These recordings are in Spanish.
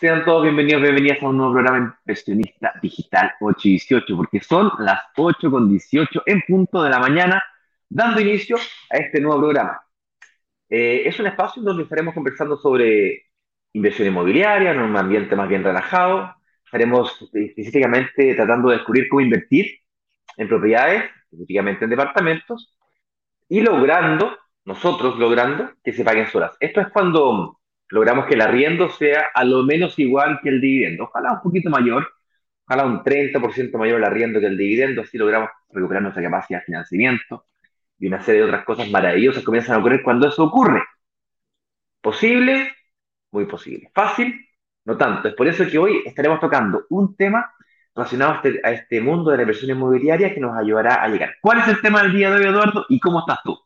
Sean todos bienvenidos, bienvenidas a un nuevo programa Inversionista Digital 8 y 18, porque son las 8 con 18 en punto de la mañana, dando inicio a este nuevo programa. Eh, es un espacio donde estaremos conversando sobre inversión inmobiliaria, en un ambiente más bien relajado. Estaremos específicamente tratando de descubrir cómo invertir en propiedades, específicamente en departamentos, y logrando, nosotros logrando, que se paguen solas. Esto es cuando logramos que el arriendo sea a lo menos igual que el dividendo. Ojalá un poquito mayor, ojalá un 30% mayor el arriendo que el dividendo, así logramos recuperar nuestra capacidad de financiamiento y una serie de otras cosas maravillosas comienzan a ocurrir cuando eso ocurre. ¿Posible? Muy posible. ¿Fácil? No tanto. Es por eso que hoy estaremos tocando un tema relacionado a este, a este mundo de la inversión inmobiliaria que nos ayudará a llegar. ¿Cuál es el tema del día de hoy, Eduardo? ¿Y cómo estás tú?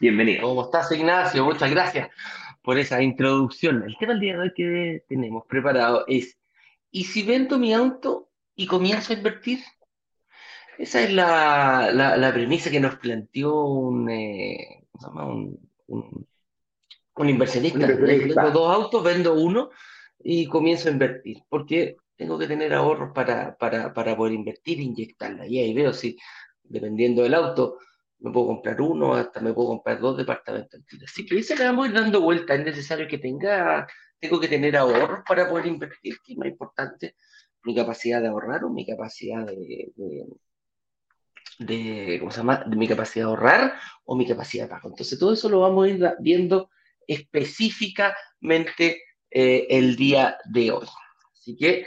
Bienvenido. ¿Cómo estás, Ignacio? Muchas gracias por esa introducción. El tema del día de hoy que tenemos preparado es, ¿y si vendo mi auto y comienzo a invertir? Esa es la, la, premisa que nos planteó un, eh, un, un, un inversionista. Dos autos, vendo uno y comienzo a invertir, porque tengo que tener ahorros para, para, para poder invertir, inyectarla. Y ahí veo si, dependiendo del auto, me puedo comprar uno, hasta me puedo comprar dos departamentos. Pero eso le vamos a ir dando vuelta. Es necesario que tenga, tengo que tener ahorros para poder invertir, que es más importante, mi capacidad de ahorrar o mi capacidad de, de, ¿cómo se llama? Mi capacidad de ahorrar o mi capacidad de pago. Entonces, todo eso lo vamos a ir viendo específicamente eh, el día de hoy. Así que,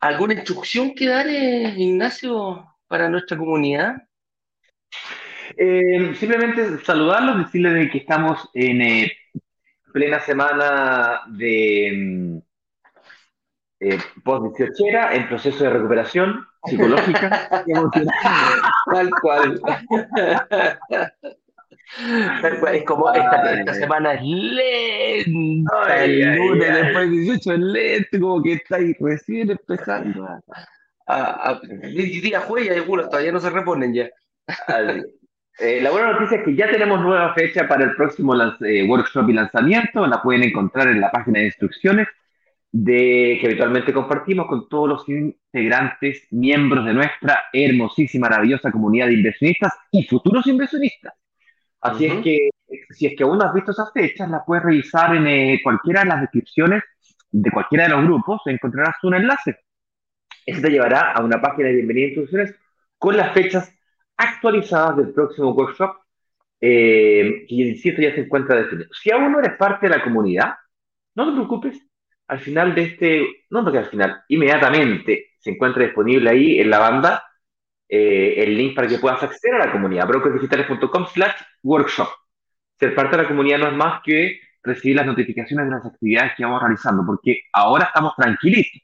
¿alguna instrucción que dar, eh, Ignacio, para nuestra comunidad? Eh, simplemente saludarlos, decirles que estamos en eh, plena semana de mm, eh, post-18, en proceso de recuperación psicológica y Tal cual. Es como esta, semana es lenta, el lunes después de 18 es lento, como que está ahí recién empezando a, a, a, día juega y algunos todavía no se reponen ya. Eh, la buena noticia es que ya tenemos nueva fecha para el próximo eh, workshop y lanzamiento. La pueden encontrar en la página de instrucciones de, que habitualmente compartimos con todos los integrantes, miembros de nuestra hermosísima, maravillosa comunidad de inversionistas y futuros inversionistas. Así es que, si es que aún no has visto esas fechas, las puedes revisar en eh, cualquiera de las descripciones de cualquiera de los grupos. Encontrarás un enlace. Ese te llevará a una página de bienvenida e instrucciones con las fechas actualizadas del próximo workshop, eh, que insisto ya se encuentra definido. Si aún no eres parte de la comunidad, no te preocupes, al final de este, no porque al final, inmediatamente se encuentra disponible ahí en la banda eh, el link para que puedas acceder a la comunidad, brokersdigitales.com slash workshop. Ser parte de la comunidad no es más que recibir las notificaciones de las actividades que vamos realizando, porque ahora estamos tranquilitos.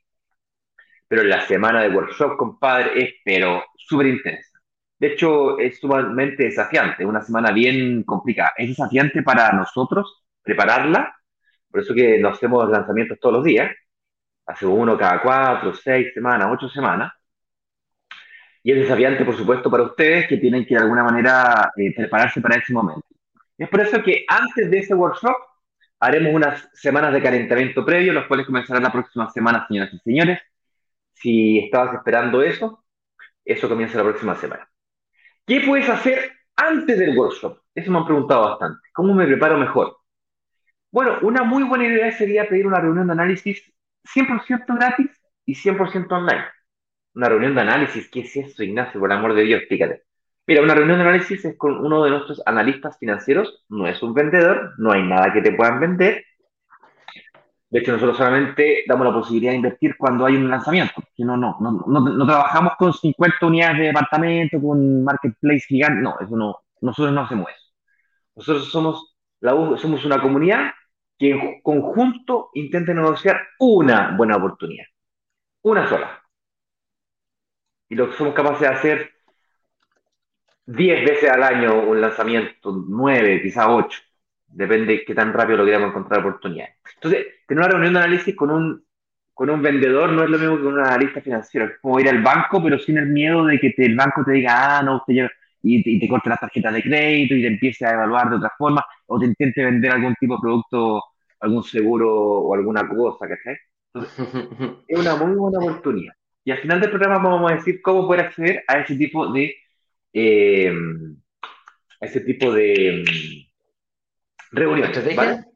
Pero la semana de workshop, compadre, es pero súper intensa. De hecho, es sumamente desafiante, una semana bien complicada. Es desafiante para nosotros prepararla, por eso que nos hacemos lanzamientos todos los días. Hacemos uno cada cuatro, seis semanas, ocho semanas. Y es desafiante, por supuesto, para ustedes que tienen que de alguna manera eh, prepararse para ese momento. Es por eso que antes de ese workshop haremos unas semanas de calentamiento previo, los cuales comenzarán la próxima semana, señoras y señores. Si estabas esperando eso, eso comienza la próxima semana. ¿Qué puedes hacer antes del workshop? Eso me han preguntado bastante. ¿Cómo me preparo mejor? Bueno, una muy buena idea sería pedir una reunión de análisis 100% gratis y 100% online. Una reunión de análisis, ¿qué es eso, Ignacio? Por amor de Dios, explícate. Mira, una reunión de análisis es con uno de nuestros analistas financieros, no es un vendedor, no hay nada que te puedan vender, de hecho, nosotros solamente damos la posibilidad de invertir cuando hay un lanzamiento. Que no, no, no, no, trabajamos con 50 unidades de departamento, con marketplace gigante. No, eso no, nosotros no hacemos eso. Nosotros somos, la, somos una comunidad que en conjunto intenta negociar una buena oportunidad. Una sola. Y lo que somos capaces de hacer 10 veces al año un lanzamiento, 9, quizá 8 Depende de qué tan rápido lo queramos encontrar oportunidades. Entonces, tener una reunión de análisis con un, con un vendedor no es lo mismo que con un analista financiero. Es como ir al banco, pero sin el miedo de que el banco te diga, ah, no, usted lleva, y, te corte las tarjetas de crédito y te empiece a evaluar de otra forma, o te intente vender algún tipo de producto algún seguro o alguna cosa, ¿cachai? es una muy buena oportunidad. Y al final del programa vamos a decir cómo poder acceder a ese tipo de eh, a ese tipo de reuniones. ¿Estrategia?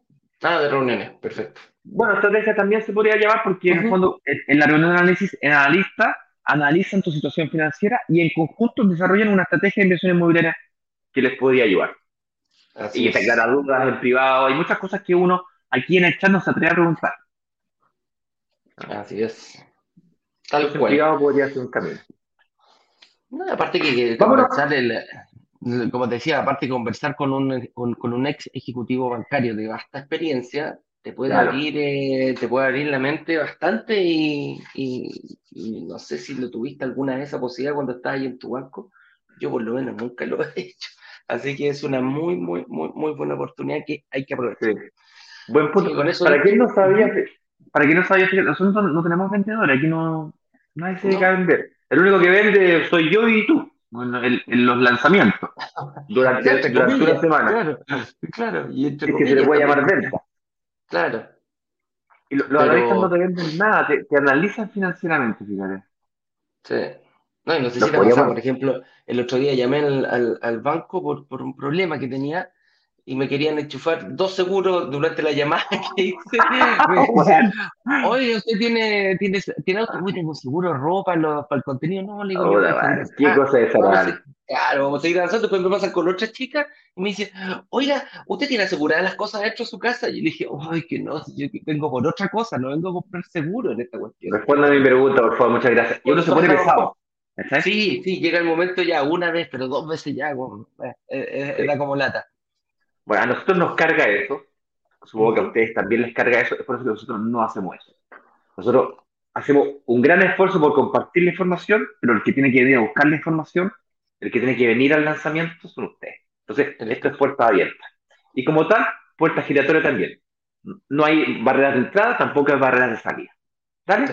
Ah, de reuniones, perfecto. Bueno, estrategia también se podría llamar porque en el fondo en la reunión de análisis el analista analizan tu situación financiera y en conjunto desarrollan una estrategia de inversión inmobiliaria que les podría ayudar. y te aclara dudas en privado. Hay muchas cosas que uno aquí en el chat no se atreve a preguntar. Así es. Tal cual. En privado podría ser un camino. No, aparte que, conversar el, como te decía, aparte de conversar con un, con, un ex ejecutivo bancario de vasta experiencia, te puede abrir, eh, te puede abrir la mente bastante y, no sé si lo tuviste alguna vez esa posibilidad cuando estabas ahí en tu banco. Yo por lo menos nunca lo he hecho. Así que es una muy, muy, muy, muy buena oportunidad que hay que aprovechar. Buen punto. con eso para quien no sabía, para quien no sabía, nosotros no tenemos vendedores, aquí no, nadie se dedica a vender. El único que vende soy yo y tú. En, los lanzamientos durante, durante una semana. Claro, claro. Y es que se le puede llamar venta. Claro. Y los analistas no te venden nada, te, analizan financieramente, fíjate. Sí. No, y no sé si te por ejemplo, el otro día llamé al, al, banco por, por, un problema que tenía y me querían enchufar dos seguros durante la llamada que hice. Oye, ¿usted tiene, tiene, tiene auto? Uy, tengo seguro ropa para el contenido. No, le digo, ¿Qué cosa es esa, Claro, vamos a seguir avanzando. Después me pasan con otra chica y me dice, oiga, ¿usted tiene aseguradas las cosas dentro de su casa? Y yo le dije, ay, que no, yo vengo por otra cosa, no vengo a comprar seguro en esta cuestión. Responda a mi pregunta, por favor, muchas gracias. Y uno se pone pesado. Sí, sí, llega el momento ya, una vez, pero dos veces ya, como, eh, eh, eh como lata. Bueno, a nosotros nos carga eso, supongo que a ustedes también les carga eso, es por eso que nosotros no hacemos eso. Nosotros hacemos un gran esfuerzo por compartir la información, pero el que tiene que venir a buscar la información, el que tiene que venir al lanzamiento son ustedes. Entonces, esto es puerta abierta. Y como tal, puerta giratoria también. No hay barreras de entrada, tampoco hay barreras de salida. ¿Vale?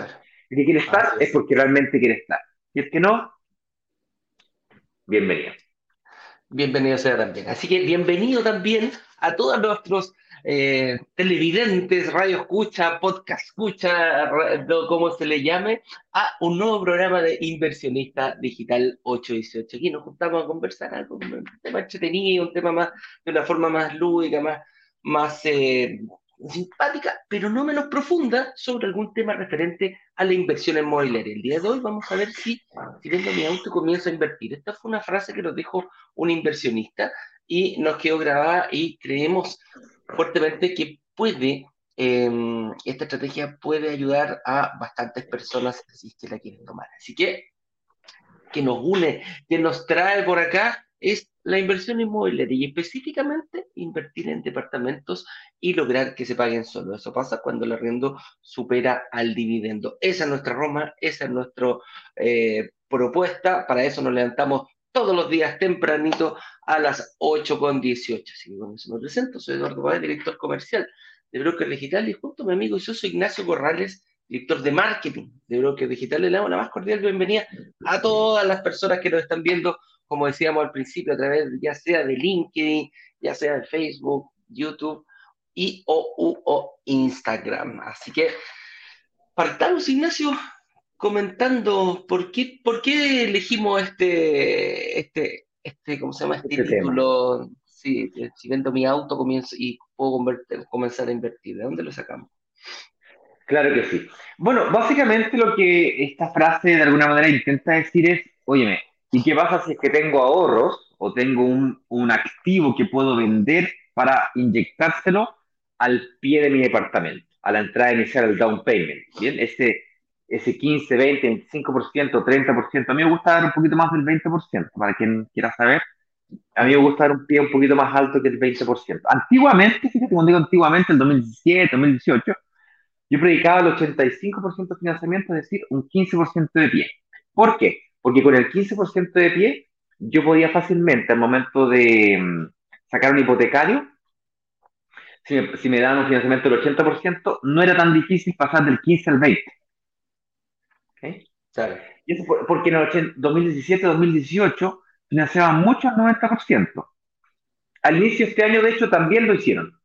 El que quiere estar es porque realmente quiere estar. Y el que no, bienvenido bienvenido sea también. Así que bienvenido también a todos nuestros eh, televidentes, radio escucha, podcast escucha, como se le llame, a un nuevo programa de Inversionista Digital 818. Aquí nos juntamos a conversar algo, un tema entretenido, un tema más, de una forma más lúdica, más, más eh, simpática, pero no menos profunda, sobre algún tema referente a la inversión inmobiliaria. El día de hoy vamos a ver si, si mi auto comienzo a invertir. Esta fue una frase que nos dijo un inversionista y nos quedó grabada y creemos fuertemente que puede, em, esta estrategia puede ayudar a bastantes personas si es que la quieren tomar. Así que, que nos une, que nos trae por acá es la inversión inmobiliaria y específicamente invertir en departamentos y lograr que se paguen solo. Eso pasa cuando el arriendo supera al dividendo. Esa es nuestra Roma, esa es nuestra eh, propuesta. Para eso nos levantamos todos los días tempranito a las 8.18. Así que con eso me presento. Soy Eduardo Páez, director comercial de Broker Digital y junto a mi amigo y soy Ignacio Corrales, director de marketing de Broker Digital. Le damos la más cordial bienvenida a todas las personas que nos están viendo como decíamos al principio, a través ya sea de LinkedIn, ya sea de Facebook, YouTube y o, Instagram. Así que partamos, Ignacio, comentando por qué, por qué elegimos este, este, este, ¿cómo se llama? Este, este título. si vendo mi auto comienzo y puedo comenzar a invertir. ¿De dónde lo sacamos? Claro que sí. Bueno, básicamente lo que esta frase de alguna manera intenta decir es, óyeme, ¿Y qué pasa si es que tengo ahorros o tengo un, un activo que puedo vender para inyectárselo al pie de mi departamento, a la entrada inicial del down payment? Bien, ese, ese 15, 20, 25%, 30%, a mí me gusta dar un poquito más del 20%, para quien quiera saber. A mí me gusta dar un pie un poquito más alto que el 20%. Antiguamente, fíjate, cuando digo antiguamente, el 2017, 2018, yo predicaba el 85% de financiamiento, es decir, un 15% de pie. ¿Por qué? Porque con el 15% de pie, yo podía fácilmente, al momento de mm, sacar un hipotecario, si me, si me daban un financiamiento del 80%, no era tan difícil pasar del 15 al 20. ¿Okay? Y eso porque en el 2017-2018 financiaban mucho al 90%. Al inicio de este año, de hecho, también lo hicieron.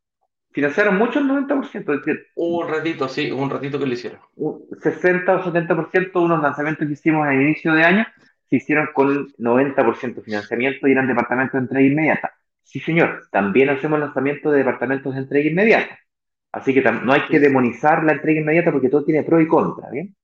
Financiaron mucho el 90%, es decir, Un ratito, sí, un ratito que lo hicieron. un 60 o 70% de unos lanzamientos que hicimos al inicio de año se hicieron con 90% de financiamiento y eran departamentos de entrega inmediata. Sí, señor, también hacemos lanzamientos de departamentos de entrega inmediata. Así que no hay que demonizar la entrega inmediata porque todo tiene pro y contra, ¿bien?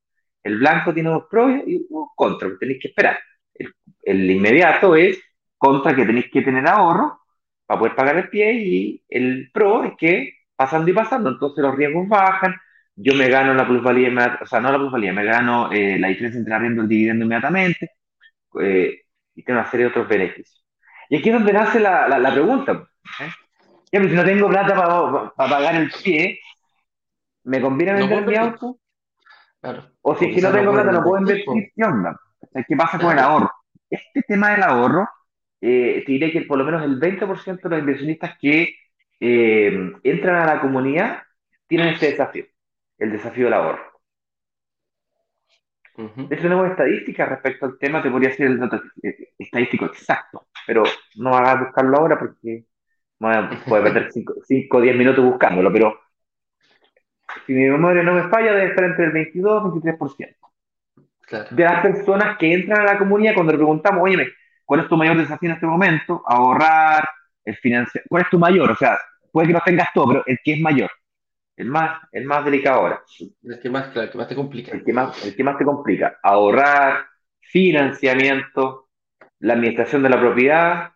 El blanco tiene dos pros y dos contras, que tenéis que esperar. El, el inmediato es contra que tenéis que tener ahorro para poder pagar el pie y el pro es que pasando y pasando, entonces los riesgos bajan, yo me gano la plusvalía, o sea, no la plusvalía, me gano eh, la diferencia entre arriendo y el dividendo inmediatamente eh, y tengo una serie de otros beneficios. Y aquí es donde nace la, la, la pregunta. ¿eh? Ya, pero si no tengo plata para pagar el pie, ¿me conviene No vender puedo mi auto? Claro. O si es que no tengo plata, no puedo invertir, ¿qué onda? ¿Qué pasa con el Claro. ahorro? Este tema del ahorro, eh, te diré que por lo menos el 20% de los inversionistas que eh, entran a la comunidad tienen este desafío, el desafío del ahorro. Ujú. De hecho, tenemos estadísticas respecto al tema, te podría decir el dato eh, estadístico exacto, pero no hagas buscarlo ahora porque bueno, puede perder 5 o 10 minutos buscándolo, pero si mi memoria no me falla, debe estar entre el 22 y 23%. Claro. de las personas que entran a la comunidad cuando le preguntamos, oye, ¿cuál es tu mayor desafío en este momento? Ahorrar, el financiar, ¿cuál es tu mayor? O sea, puede que no tengas todo, pero el que es mayor, el más, el más delicado ahora, El que más, claro, el que más te complica. el que más, el que más te complica, ahorrar, financiamiento, la administración de la propiedad,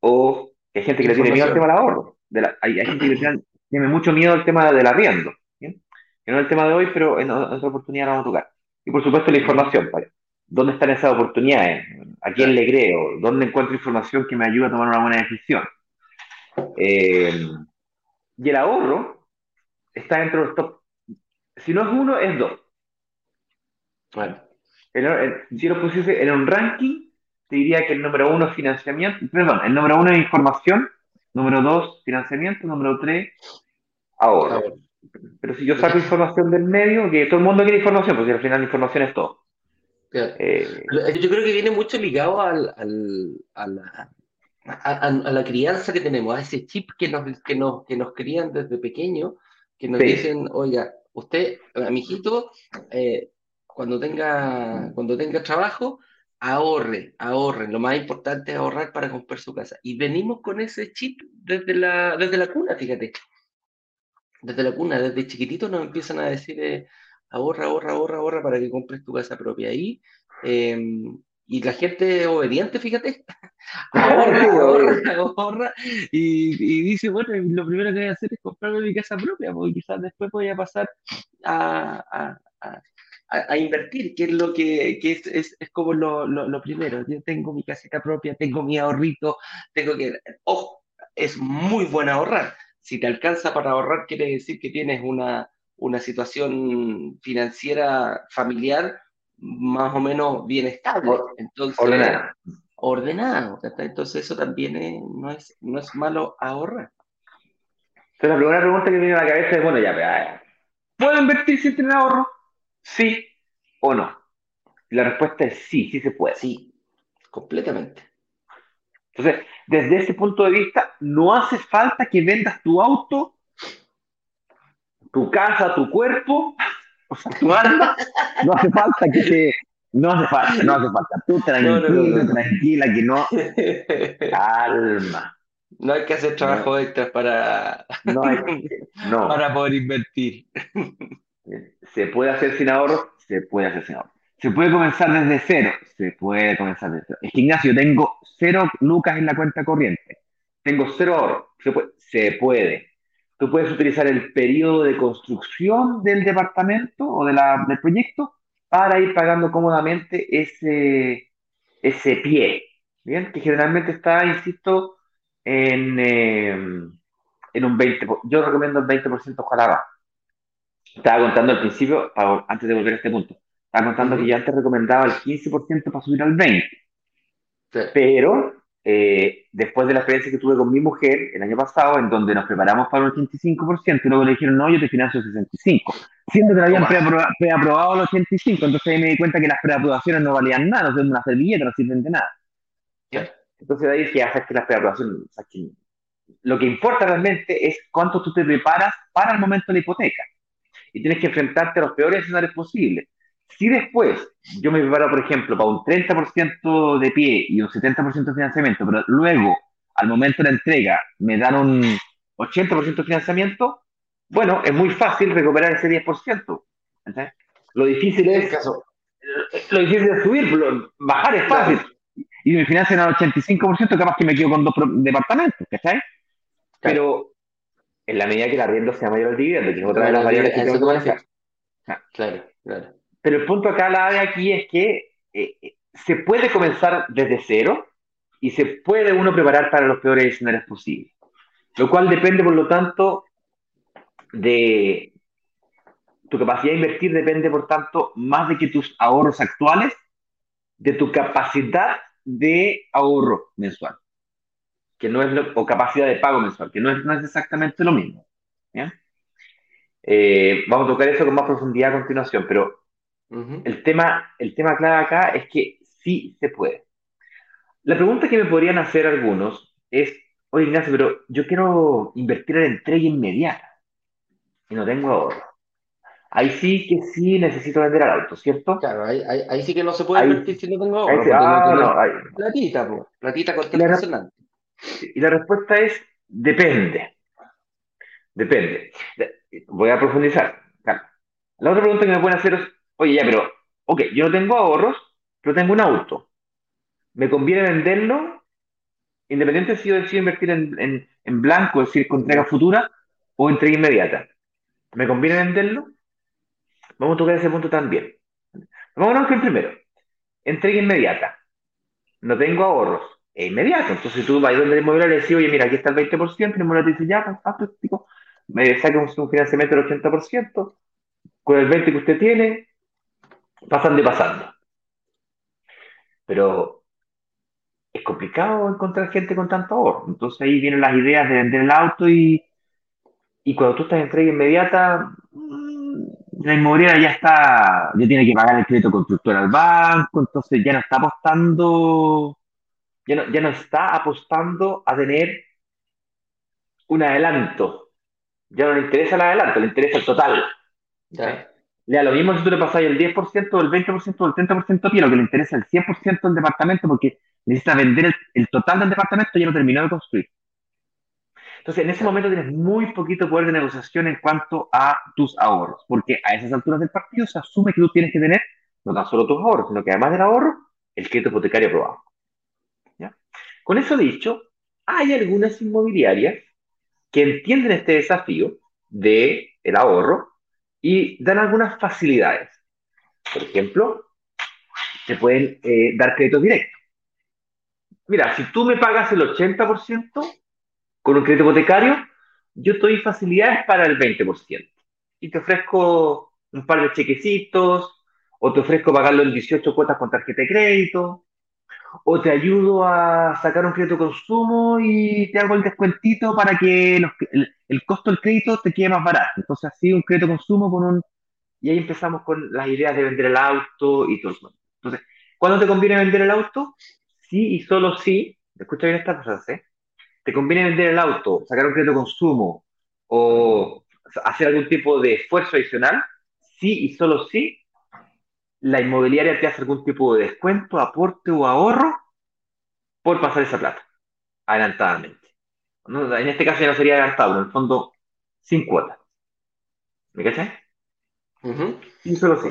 o hay gente que le tiene miedo al tema del ahorro. De la- hay, hay gente que le tiene, mucho miedo al tema del arriendo, ¿bien? que no es el tema de hoy, pero en otra oportunidad lo vamos a tocar. Y por supuesto la información, ¿vale? ¿Dónde están esas oportunidades? ¿A quién le creo? ¿Dónde encuentro información que me ayude a tomar una buena decisión? Eh, y el ahorro está dentro de los top. Si no es uno, es dos. Bueno, El- el- si lo pusiese en un ranking, te diría que el número uno es financiamiento, perdón, el número uno es información, número dos, financiamiento, número tres, ahorro. Pero si yo saco información del medio, que todo el mundo quiere información, porque al final la información es todo. Claro. Eh, Yo creo que viene mucho ligado al, al- a, la, a, la crianza que tenemos, a ese chip que nos, que nos, que nos crían desde pequeño, que nos Sí. dicen, oiga, usted, a mi hijito, eh, cuando tenga, cuando tenga trabajo, ahorre, ahorre. Lo más importante es ahorrar para comprar su casa. Y venimos con ese chip desde la, desde la cuna, fíjate. Desde la cuna, desde chiquitito nos empiezan a decir, eh, ahorra, ahorra, ahorra, ahorra para que compres tu casa propia. Ahí, eh, y la gente obediente, fíjate, ahorra, ahorra, ahorra, y, y dice, bueno, lo primero que voy a hacer es comprarme mi casa propia, porque quizás después voy a pasar a, a- a- a- a invertir, que es lo que, que es, es, es como lo, lo, lo primero. Yo tengo mi casita propia, tengo mi ahorrito, tengo que, ojo, es muy bueno ahorrar. Si te alcanza para ahorrar, quiere decir que tienes una, una situación financiera familiar más o menos bien estable. Entonces, ordenada. ordenado. Entonces eso también es- no, es, no es malo ahorrar. Entonces la primera pregunta que me viene a la cabeza es, bueno, ya, ah, ¿puedo invertir sin tener ahorro? ¿Sí o no? Y la respuesta es sí, sí se puede. Sí, completamente. Entonces, desde ese punto de vista, no hace falta que vendas tu auto, tu casa, tu cuerpo, o sea, tu alma. No hace falta que te... No hace falta, no hace falta. Tú tranquilo, No, no, no, no. tranquila, que no... Calma. No hay que hacer trabajo extras para, No hay que- No. para poder invertir. ¿Se puede hacer sin ahorro? Se puede hacer sin ahorro. ¿Se puede comenzar desde cero? Se puede comenzar desde cero. Es que Ignacio, tengo cero lucas en la cuenta corriente. Tengo cero ahorro. Se puede. Se puede. Tú puedes utilizar el periodo de construcción del departamento o de la- del proyecto para ir pagando cómodamente ese, ese pie. ¿Bien? Que generalmente está, insisto, en, eh, en un 20%. Yo recomiendo el 20%, ojalá va. Estaba contando al principio, para- antes de volver a este punto, estaba contando que yo antes recomendaba el 15% para subir al 20%, Sí. pero eh, después de la experiencia que tuve con mi mujer el año pasado, en donde nos preparamos para el 85%, y luego le dijeron, no, yo te financio el 65%, siendo que lo habían preaprobado el 85%, entonces ahí me di cuenta que las preaprobaciones no valían nada, no son una servilleta, no sirven de nada. Claro. Entonces de ahí dije, ah, sabes que las preaprobaciones, que lo que importa realmente es cuánto tú te preparas para el momento de la hipoteca. Y tienes que enfrentarte a los peores escenarios posibles. Si después yo me preparo, por ejemplo, para un 30% de pie y un 70% de financiamiento, pero luego, al momento de la entrega, me dan un 80% de financiamiento, bueno, es muy fácil recuperar ese 10%. Lo difícil es... Lo difícil es subirlo, bajar es fácil. Y me financian al 85%, capaz que me quedo con dos departamentos, ¿cachai? Pero en la medida que el arriendo sea mayor al dividendo, que es otra de las variables que tengo que manejar. Claro, claro. Pero el punto acá la de aquí es que eh, eh, se puede comenzar desde cero y se puede uno preparar para los peores escenarios posibles. Lo cual depende, por lo tanto, de tu capacidad de invertir, depende, por tanto, más de que tus ahorros actuales, de tu capacidad de ahorro mensual, que no es o capacidad de pago mensual, que no es, no es exactamente lo mismo. Eh, vamos a tocar eso con más profundidad a continuación, pero el, tema, el tema clave acá es que sí se puede. La pregunta que me podrían hacer algunos es, oye Ignacio, pero yo quiero invertir en entrega inmediata y no tengo ahorro. Ahí sí que sí necesito vender al auto, ¿cierto? Claro, ahí, ahí, sí que no se puede invertir si no tengo ahorro. ah, no, platita, pues, platita y la respuesta es depende. Depende. Voy a profundizar. La otra pregunta que me pueden hacer es, oye, ya, pero, ok, yo no tengo ahorros, pero tengo un auto. ¿Me conviene venderlo? Independiente si yo decido invertir en, en, blanco, es decir, con entrega futura o entrega inmediata. ¿Me conviene venderlo? Vamos a tocar ese punto también. Vamos a primero. Entrega inmediata. No tengo ahorros. Es inmediato. Entonces tú vas a donde el inmobiliario y le oye, mira, aquí está el 20%, el inmobiliario te dice, ya, fantástico. Me saca un financiamiento del 80%. Con el 20% que usted tiene, pasan de pasando. Pero es complicado encontrar gente con tanto ahorro. Entonces ahí vienen las ideas de vender el auto y, y cuando tú estás en entrega inmediata, mm, la inmobiliaria ya está, ya tiene que pagar el crédito constructor al banco, entonces ya no está apostando, ya no, ya no está apostando a tener un adelanto. Ya no le interesa el adelanto, le interesa el total. Le da lo mismo si tú le pasas el 10% o el 20% o el 30% a pie, lo que le interesa el 100% del departamento porque necesita vender el, total del departamento y ya lo terminó de construir. Entonces, en ese momento tienes muy poquito poder de negociación en cuanto a tus ahorros, porque a esas alturas del partido se asume que tú tienes que tener no tan solo tus ahorros, sino que además del ahorro, el crédito hipotecario aprobado. ¿Ya? Con eso dicho, hay algunas inmobiliarias que entienden este desafío del el ahorro y dan algunas facilidades. Por ejemplo, te pueden eh, dar créditos directos. Mira, si tú me pagas el 80% con un crédito hipotecario, yo te doy facilidades para el 20%. Y te ofrezco un par de chequecitos, o te ofrezco pagarlo en 18 cuotas con tarjeta de crédito, o te ayudo a sacar un crédito de consumo y te hago el descuentito para que el, costo del crédito te quede más barato. Entonces, así un crédito consumo con un... Y ahí empezamos con las ideas de vender el auto y todo eso. Entonces, ¿cuándo te conviene vender el auto? Sí y solo sí, escucha bien esta frase, ¿eh? te conviene vender el auto, sacar un crédito consumo o hacer algún tipo de esfuerzo adicional, sí y solo sí la inmobiliaria te hace algún tipo de descuento, aporte o ahorro por pasar esa plata, adelantadamente. En este caso ya no sería adelantado, en el fondo, sin cuota. ¿Me cachai? Y solo sí.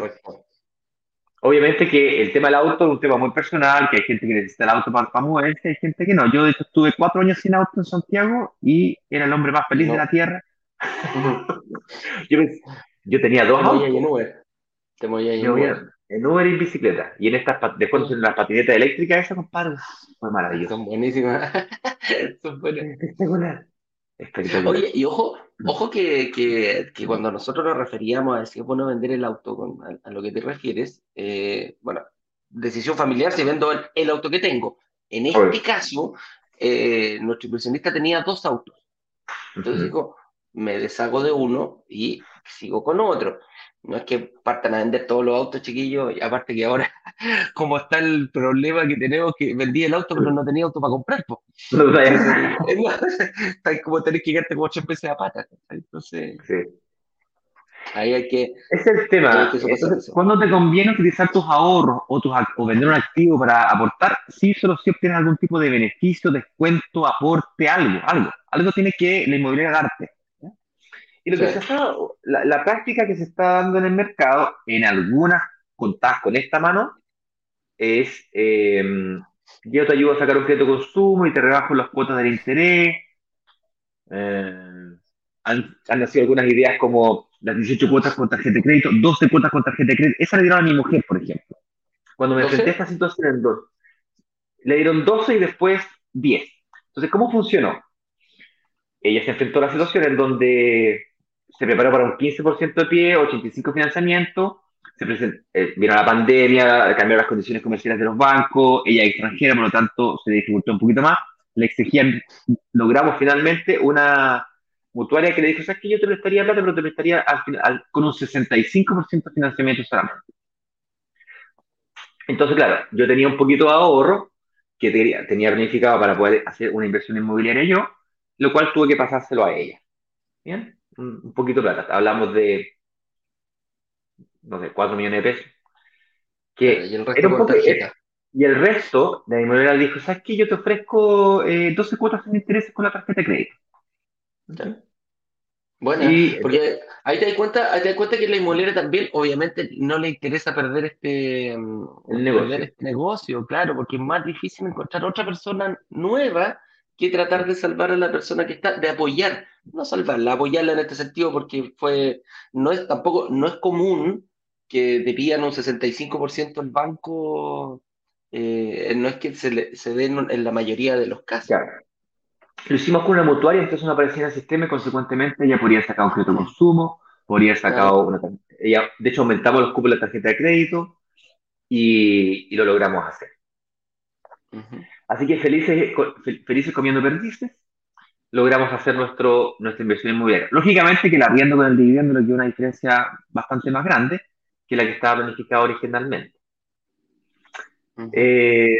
Obviamente que el tema del auto es un tema muy personal, que hay gente que necesita el auto para, moverse, hay gente que no. Yo, de hecho, estuve cuatro años sin auto en Santiago y era el hombre más feliz de la tierra. yo, tenía dos autos. En Uber. Te en en Uber y en bicicleta. Y en estas, después en las patinetas eléctricas, eso, compadre, fue maravilloso. Son buenísimas. Son buenas. Espectacular. Oye, y ojo, ojo que, que, que, cuando nosotros nos referíamos a si es bueno vender el auto, con, a, lo que te refieres, eh, bueno, decisión familiar si vendo el, auto que tengo. En este caso, eh, nuestro inversionista tenía dos autos. Entonces dijo, me deshago de uno y sigo con otro. No es que partan a vender todos los autos, chiquillos, y aparte que ahora, como está el problema que tenemos, que vendí el auto, pero no tenía auto para comprar, pues. Está como tenés que quedarte con ocho veces a pata. Entonces, sí. ahí hay que... Es el tema. cuando te conviene utilizar tus ahorros o, tus, o vender un activo para aportar, sí, solo si obtienes algún tipo de beneficio, descuento, aporte, algo, algo. Algo tiene que la inmobiliaria darte. Y lo que se está, la, práctica que se está dando en el mercado, en algunas contadas con esta mano, es eh, yo te ayudo a sacar un crédito de consumo y te rebajo las cuotas del interés. Eh, han, nacido algunas ideas como las 18 cuotas con tarjeta de crédito, 12 cuotas con tarjeta de crédito. Esa le dieron a mi mujer, por ejemplo. Cuando me enfrenté a esta situación en dos, le dieron 12 y después 10. Entonces, ¿cómo funcionó? Ella se enfrentó a la situación en donde se preparó para un 15% de pie, 85 financiamiento, se eh, vino la pandemia, cambiaron las condiciones comerciales de los bancos, ella es extranjera, por lo tanto se dificultó un poquito más, le exigían, logramos finalmente una mutuaria que le dijo, sabes que yo te prestaría plata, pero te prestaría al con un 65% de financiamiento solamente. Entonces, claro, yo tenía un poquito de ahorro que tenía, tenía planificado para poder hacer una inversión inmobiliaria yo, lo cual tuve que pasárselo a ella. ¿Bien? Un poquito de plata. Hablamos de, no sé, 4 millones de pesos. Que y el resto y el resto de la inmobiliaria dijo, ¿sabes qué? Yo te ofrezco eh, 12 cuotas sin intereses con la tarjeta de crédito. Bueno, porque ahí te das cuenta, ahí te das cuenta que la inmobiliaria también, obviamente, no le interesa perder este, negocio. este negocio, claro, porque es más difícil encontrar otra persona nueva que tratar de salvar a la persona que está, de apoyar, no salvarla, apoyarla en este sentido, porque fue, no es tampoco, no es común que pidan un 65% el banco, eh, no es que se, le, se den en la mayoría de los casos. Lo hicimos con una mutuaria, entonces no aparecía en el sistema y consecuentemente ella podría sacar un crédito de consumo, podría sacar una, ella, de hecho aumentamos los cupos de la tarjeta de crédito y, y lo logramos hacer. Así que felices, felices comiendo perdices, logramos hacer nuestro, nuestra inversión inmobiliaria. Lógicamente que la arriendo con el dividendo le dio una diferencia bastante más grande que la que estaba planificada originalmente. Eh,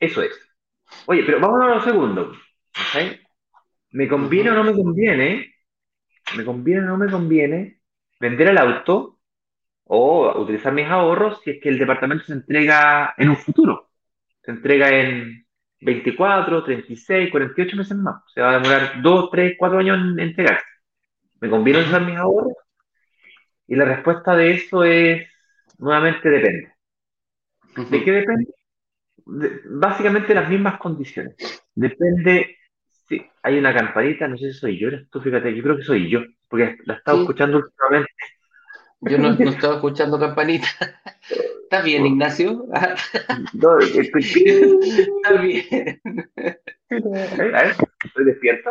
eso es. Oye, pero vamos a un segundo. ¿Me conviene o no me conviene? ¿Me conviene o no me conviene vender el auto o utilizar mis ahorros si es que el departamento se entrega en un futuro? Se entrega en 24, 36, 48 meses más. Se va a demorar 2, 3, 4 años en entregarse. ¿Me conviene usar mis ahorros? Y la respuesta de eso es, nuevamente, depende. ¿De qué depende? básicamente las mismas condiciones. Depende si hay una campanita, no sé si soy yo, tú fíjate, yo creo que soy yo, porque la estaba escuchando últimamente. Yo no, no estaba escuchando campanita. ¿Estás bien, Ignacio? No, estoy... ¿Estás bien? Estoy despierto.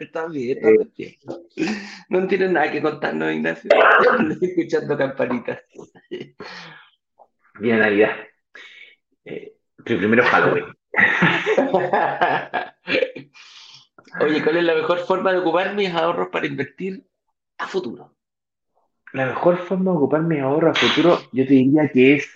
Está bien, está eh. despierto. No tiene nada que contarnos, Ignacio. Estoy escuchando campanitas. Bien, Navidad. Eh, primero Halloween. Oye, ¿cuál es la mejor forma de ocupar mis ahorros para invertir a futuro? La mejor forma de ocupar mi ahorro a futuro, yo te diría que es,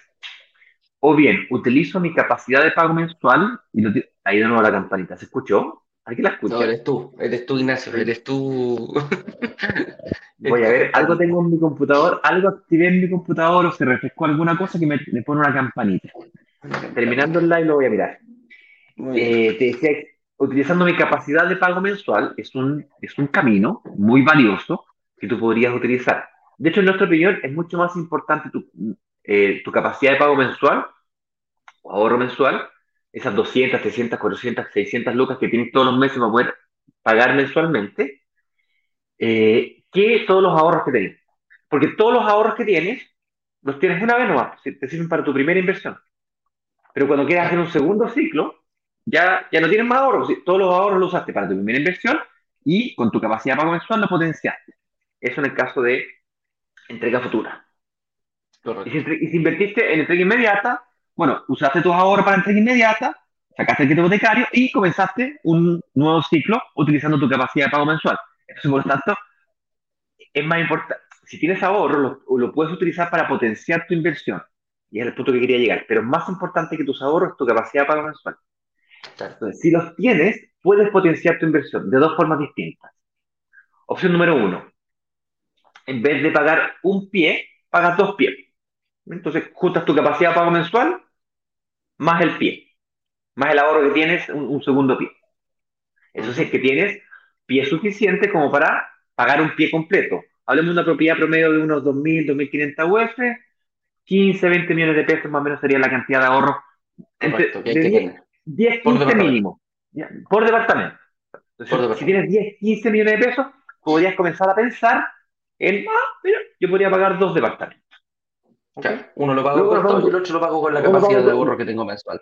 o bien, utilizo mi capacidad de pago mensual, y lo ahí de nuevo la campanita, ¿se escuchó? ¿Aquí la escucho? No, eres tú, eres tú, Ignacio, eres tú. Voy a ver, algo tengo en mi computador, algo activé en mi computador o se refrescó alguna cosa que me, pone una campanita. Terminando el live lo voy a mirar. Eh, te decía, utilizando mi capacidad de pago mensual, es un, es un camino muy valioso que tú podrías utilizar. De hecho, en nuestra opinión, es mucho más importante tu, eh, tu capacidad de pago mensual o ahorro mensual, esas 200, 300, 400, 600 lucas que tienes todos los meses para poder pagar mensualmente, eh, que todos los ahorros que tienes. Porque todos los ahorros que tienes, los tienes una vez nomás, te sirven para tu primera inversión. Pero cuando quieras hacer un segundo ciclo, ya, ya no tienes más ahorros. Todos los ahorros los usaste para tu primera inversión y con tu capacidad de pago mensual lo potenciaste. Eso en el caso de entrega futura. Y si, invertiste en entrega inmediata, bueno, usaste tus ahorros para entrega inmediata, sacaste el crédito hipotecario y comenzaste un nuevo ciclo utilizando tu capacidad de pago mensual. Entonces, por lo tanto, es más importante, si tienes ahorro, lo, lo puedes utilizar para potenciar tu inversión. Y es el punto que quería llegar. Pero más importante que tus ahorros es tu capacidad de pago mensual. Entonces, si los tienes, puedes potenciar tu inversión de dos formas distintas. Opción número uno. En vez de pagar un pie, pagas dos pies. Entonces, juntas tu capacidad de pago mensual más el pie. Más el ahorro que tienes, un, un segundo pie. Eso es que tienes pie suficiente como para pagar un pie completo. Hablemos de una propiedad promedio de unos 2.000, 2.500 UF, 15, 20 millones de pesos más o menos sería la cantidad de ahorro. Entre, Correcto, que hay de que 10, tener. 10, Por 15 departamento. mínimo. ¿ya? Por departamento. Entonces, Por departamento. si tienes 10, 15 millones de pesos, podrías comenzar a pensar en, ah, mira, yo podría pagar dos departamentos. ¿Ok? Claro, uno lo pago con todo y el otro lo pago con la capacidad de ahorro que tengo mensual.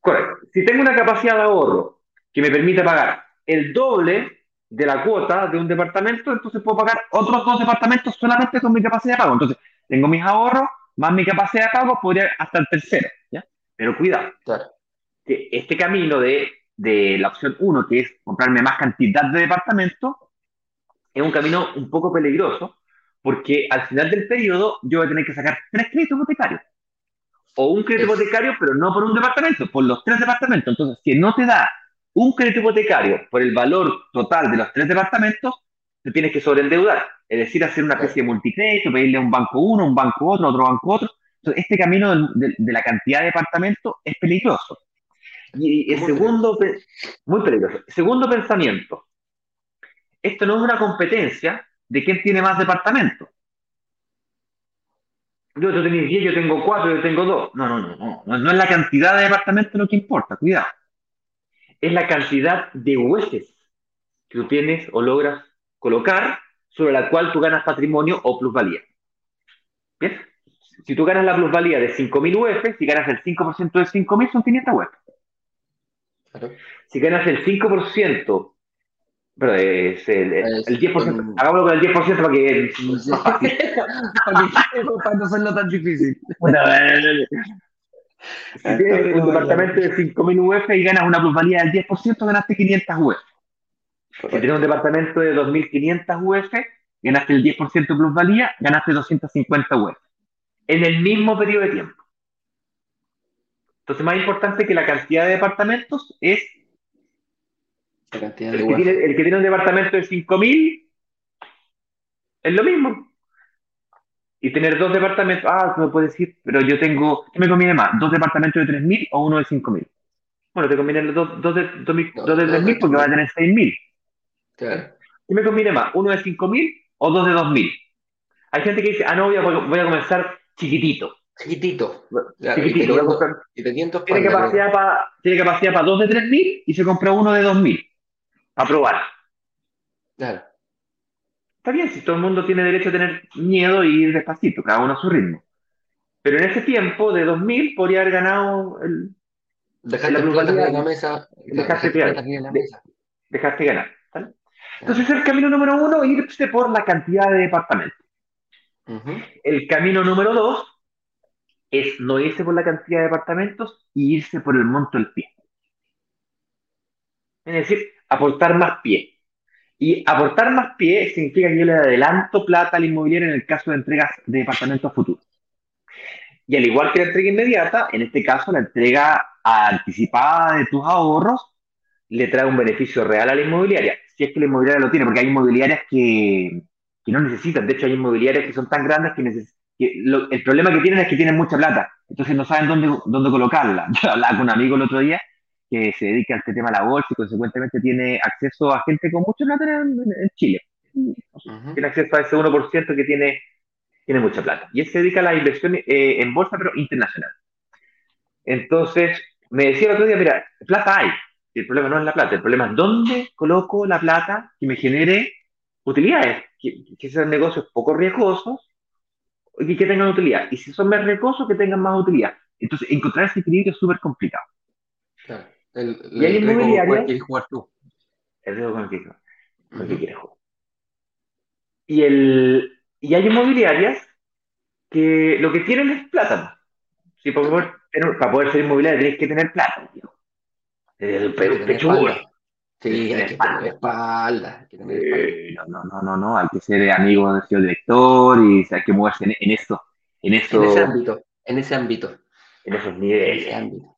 Correcto. Si tengo una capacidad de ahorro que me permite pagar el doble de la cuota de un departamento, entonces puedo pagar otros dos departamentos solamente con mi capacidad de pago. Entonces, tengo mis ahorros más mi capacidad de pago, podría hasta el tercero. ¿ya? Pero cuidado, Claro. que este camino de, de la opción 1, que es comprarme más cantidad de departamentos, es un camino un poco peligroso, porque al final del periodo yo voy a tener que sacar tres créditos hipotecarios. O un crédito Es- hipotecario, pero no por un departamento, por los tres departamentos. Entonces, si no te da un crédito hipotecario por el valor total de los tres departamentos, te tienes que sobreendeudar. Es decir, hacer una especie de multicrédito, pedirle a un banco uno, un banco otro, otro banco otro. Entonces, este camino de, de la cantidad de departamentos es peligroso. Y el Muy segundo, muy peligroso. Segundo pensamiento. Esto no es una competencia de quién tiene más departamentos. Yo, tú tenés 10, yo tengo 4, yo tengo 2. No, no, no, no. No, no es la cantidad de departamentos lo que importa, cuidado. Es la cantidad de hueses que tú tienes o logras colocar sobre la cual tú ganas patrimonio o plusvalía. ¿Bien? Si tú ganas la plusvalía de 5.000 UF, si ganas el 5% de 5.000 son 500 UF. Claro. Si ganas el 5%, pero es el, el, el 10%, con- hagámoslo con el 10% para que. Para no hacerlo tan difícil. Bueno, si tienes un departamento de 5.000 UF y ganas una plusvalía del 10%, ganaste 500 UF. Si tienes un departamento de 2.500 UF, ganaste el 10% de plusvalía, ganaste 250 UF. En el mismo periodo de tiempo. Entonces, más importante que la cantidad de departamentos es La cantidad el de que UF. tiene, el que tiene un departamento de 5.000 es lo mismo. Y tener dos departamentos, ah, tú me puedes decir, pero yo tengo, ¿qué me conviene más? ¿Dos departamentos de 3.000 o uno de 5.000? Bueno, te conviene los dos, dos de, dos mil- No, dos de dos de 3.000 porque vas a tener 6.000. Claro. ¿Qué me conviene más? ¿Uno de 5.000 o dos de 2.000? Hay gente que dice, ah, no, voy a, voy a comenzar chiquitito. Chiquitito. Claro, y chiquitito, voy a teniendo, comprar- y teniendo tiene capacidad para tiene capacidad para dos de 3.000 y se compra uno de 2.000 a probar. Claro. Está bien, si todo el mundo tiene derecho a tener miedo y ir despacito, cada uno a su ritmo. Pero en ese tiempo, de 2.000, podría haber ganado, el, Dejaste La de la mesa. dejaste de la mesa. dejaste ganar. ¿vale? Entonces, el camino número uno, irse por la cantidad de departamentos. El camino número dos es no irse por la cantidad de departamentos y irse por el monto del pie. Es decir, aportar más pie. Y aportar más pie significa que yo le adelanto plata al inmobiliario en el caso de entregas de departamentos futuros. Y al igual que la entrega inmediata, en este caso la entrega anticipada de tus ahorros le trae un beneficio real a la inmobiliaria, si es que la inmobiliaria lo tiene, porque hay inmobiliarias que, que no necesitan, de hecho hay inmobiliarias que son tan grandes que, neces- que lo- el problema que tienen es que tienen mucha plata, entonces no saben dónde, dónde colocarla. Yo hablaba con un amigo el otro día que se dedica a este tema de la bolsa y consecuentemente tiene acceso a gente con mucha plata en, en Chile. Ujú. Tiene acceso a ese 1% que tiene, tiene mucha plata. Y él se dedica a la inversión eh, en bolsa, pero internacional. Entonces, me decía el otro día, mira, plata hay. El problema no es la plata, el problema es dónde coloco la plata que me genere utilidades, que, que sean negocios poco riesgosos y que tengan utilidad. Y si son más riesgosos, que tengan más utilidad. Entonces, encontrar ese equilibrio es súper complicado. Claro. El, Y hay el riesgo inmobiliarias- cual quieres jugar tú. El riesgo con el que, con el que Ujú. quieres jugar. Y, el, y hay inmobiliarias que lo que tienen es plata. Sí, para, poder, para poder ser inmobiliaria tenés que tener plata. tío. Eh, Tienes que tener pechuga. espalda. Sí, hay que tener espalda. Hay que tener espalda. Eh, no, no, no, no, hay que ser amigo del señor director y hay que moverse en, en eso, en En ese ámbito, en ese ámbito, en esos en niveles. ese ámbito.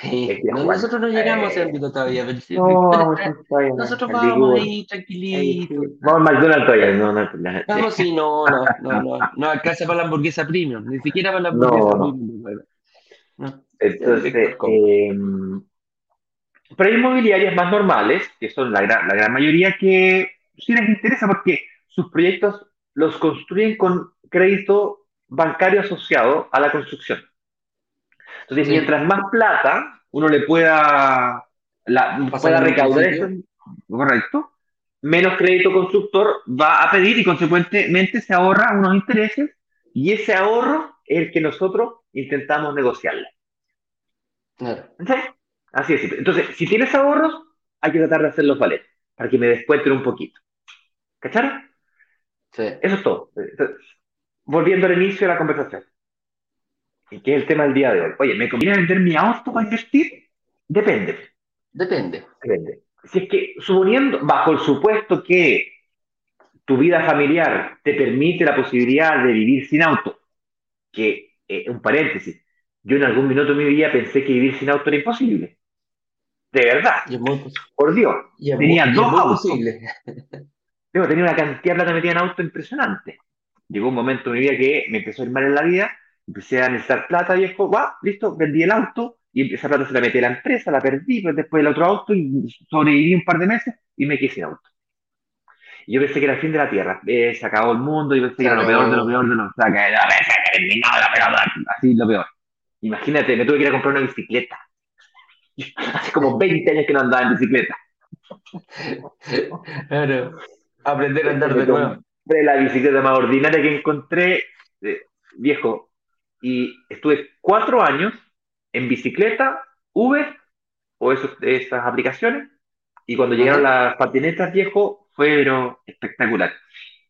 Sí, a no, nosotros no llegamos a ámbito todavía, pero sí, no, no. nosotros vamos ahí tranquilitos. Vamos al McDonald's todavía, no, no, no, Vamos, sí, no, no, no, no, no alcanza para la hamburguesa premium, ni siquiera para la hamburguesa no. premium. No, Entonces, eh, pero hay inmobiliarias más normales, que son la gran, la gran mayoría, que sí les interesa porque sus proyectos los construyen con crédito bancario asociado a la construcción. Entonces, Sí, mientras más plata uno le pueda, la, recaudar, eso, correcto, menos crédito constructor va a pedir y consecuentemente se ahorra unos intereses y ese ahorro es el que nosotros intentamos negociarle. Claro, ¿Sí? Así es. Entonces, si tienes ahorros, hay que tratar de hacerlos valer para que me descuenten un poquito. ¿Cacharon? sí, Eso es todo. Entonces, volviendo al inicio de la conversación, que es el tema del día de hoy. Oye, ¿me conviene vender mi auto para invertir? Depende. depende. Depende. Si es que, suponiendo, bajo el supuesto que tu vida familiar te permite la posibilidad de vivir sin auto, que, eh, un paréntesis, yo en algún minuto de mi vida pensé que vivir sin auto era imposible. De verdad, Y es muy, pos- por Dios. y es Tenía muy, y es dos autos. posible. Luego tenía una cantidad de plata metida en auto impresionante. Llegó un momento en mi vida que me empezó a ir mal en la vida, empecé a necesitar plata, viejo, va, listo, vendí el auto y esa plata se la metí a la empresa, la perdí, pues después el otro auto y sobreviví un par de meses y me sin auto. Y yo pensé que era el fin de la tierra, eh, se acabó el mundo, y pensé que era lo peor de lo peor de lo, peor, así lo peor. Imagínate, me tuve que ir a comprar una bicicleta. Hace como 20 años que no andaba en bicicleta. Claro, aprender a andar de nuevo. la bicicleta más ordinaria que encontré, eh, viejo, y estuve cuatro años en bicicleta, Uber o esos- esas aplicaciones, y cuando llegaron las patinetas, viejo, fue pero espectacular.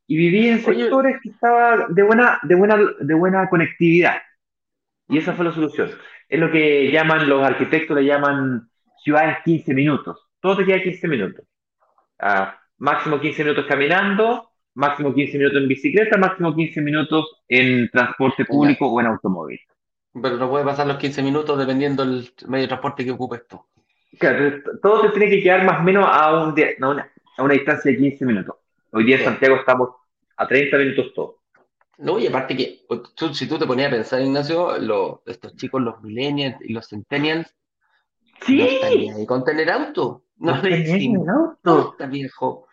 Y viví en Oye, sectores que estaban de buena, de buena, de buena conectividad, y esa fue la solución. Es lo que llaman los arquitectos, le llaman ciudades 15 minutos. Todo te queda 15 minutos. Ah, máximo 15 minutos caminando, máximo 15 minutos en bicicleta, máximo 15 minutos en transporte público o en automóvil. Pero no puede pasar los 15 minutos dependiendo del medio de transporte que ocupes tú. Claro, todo te tiene que quedar más o menos a, un una, a una distancia de 15 minutos. Hoy día en Sí. Santiago estamos a 30 minutos todos. No, y aparte que pues, tú- si tú te ponías a pensar, Ignacio, lo- estos chicos, los millennials y los centennials, no están ¡Sí! ahí con tener auto. No No el auto. importa, viejo.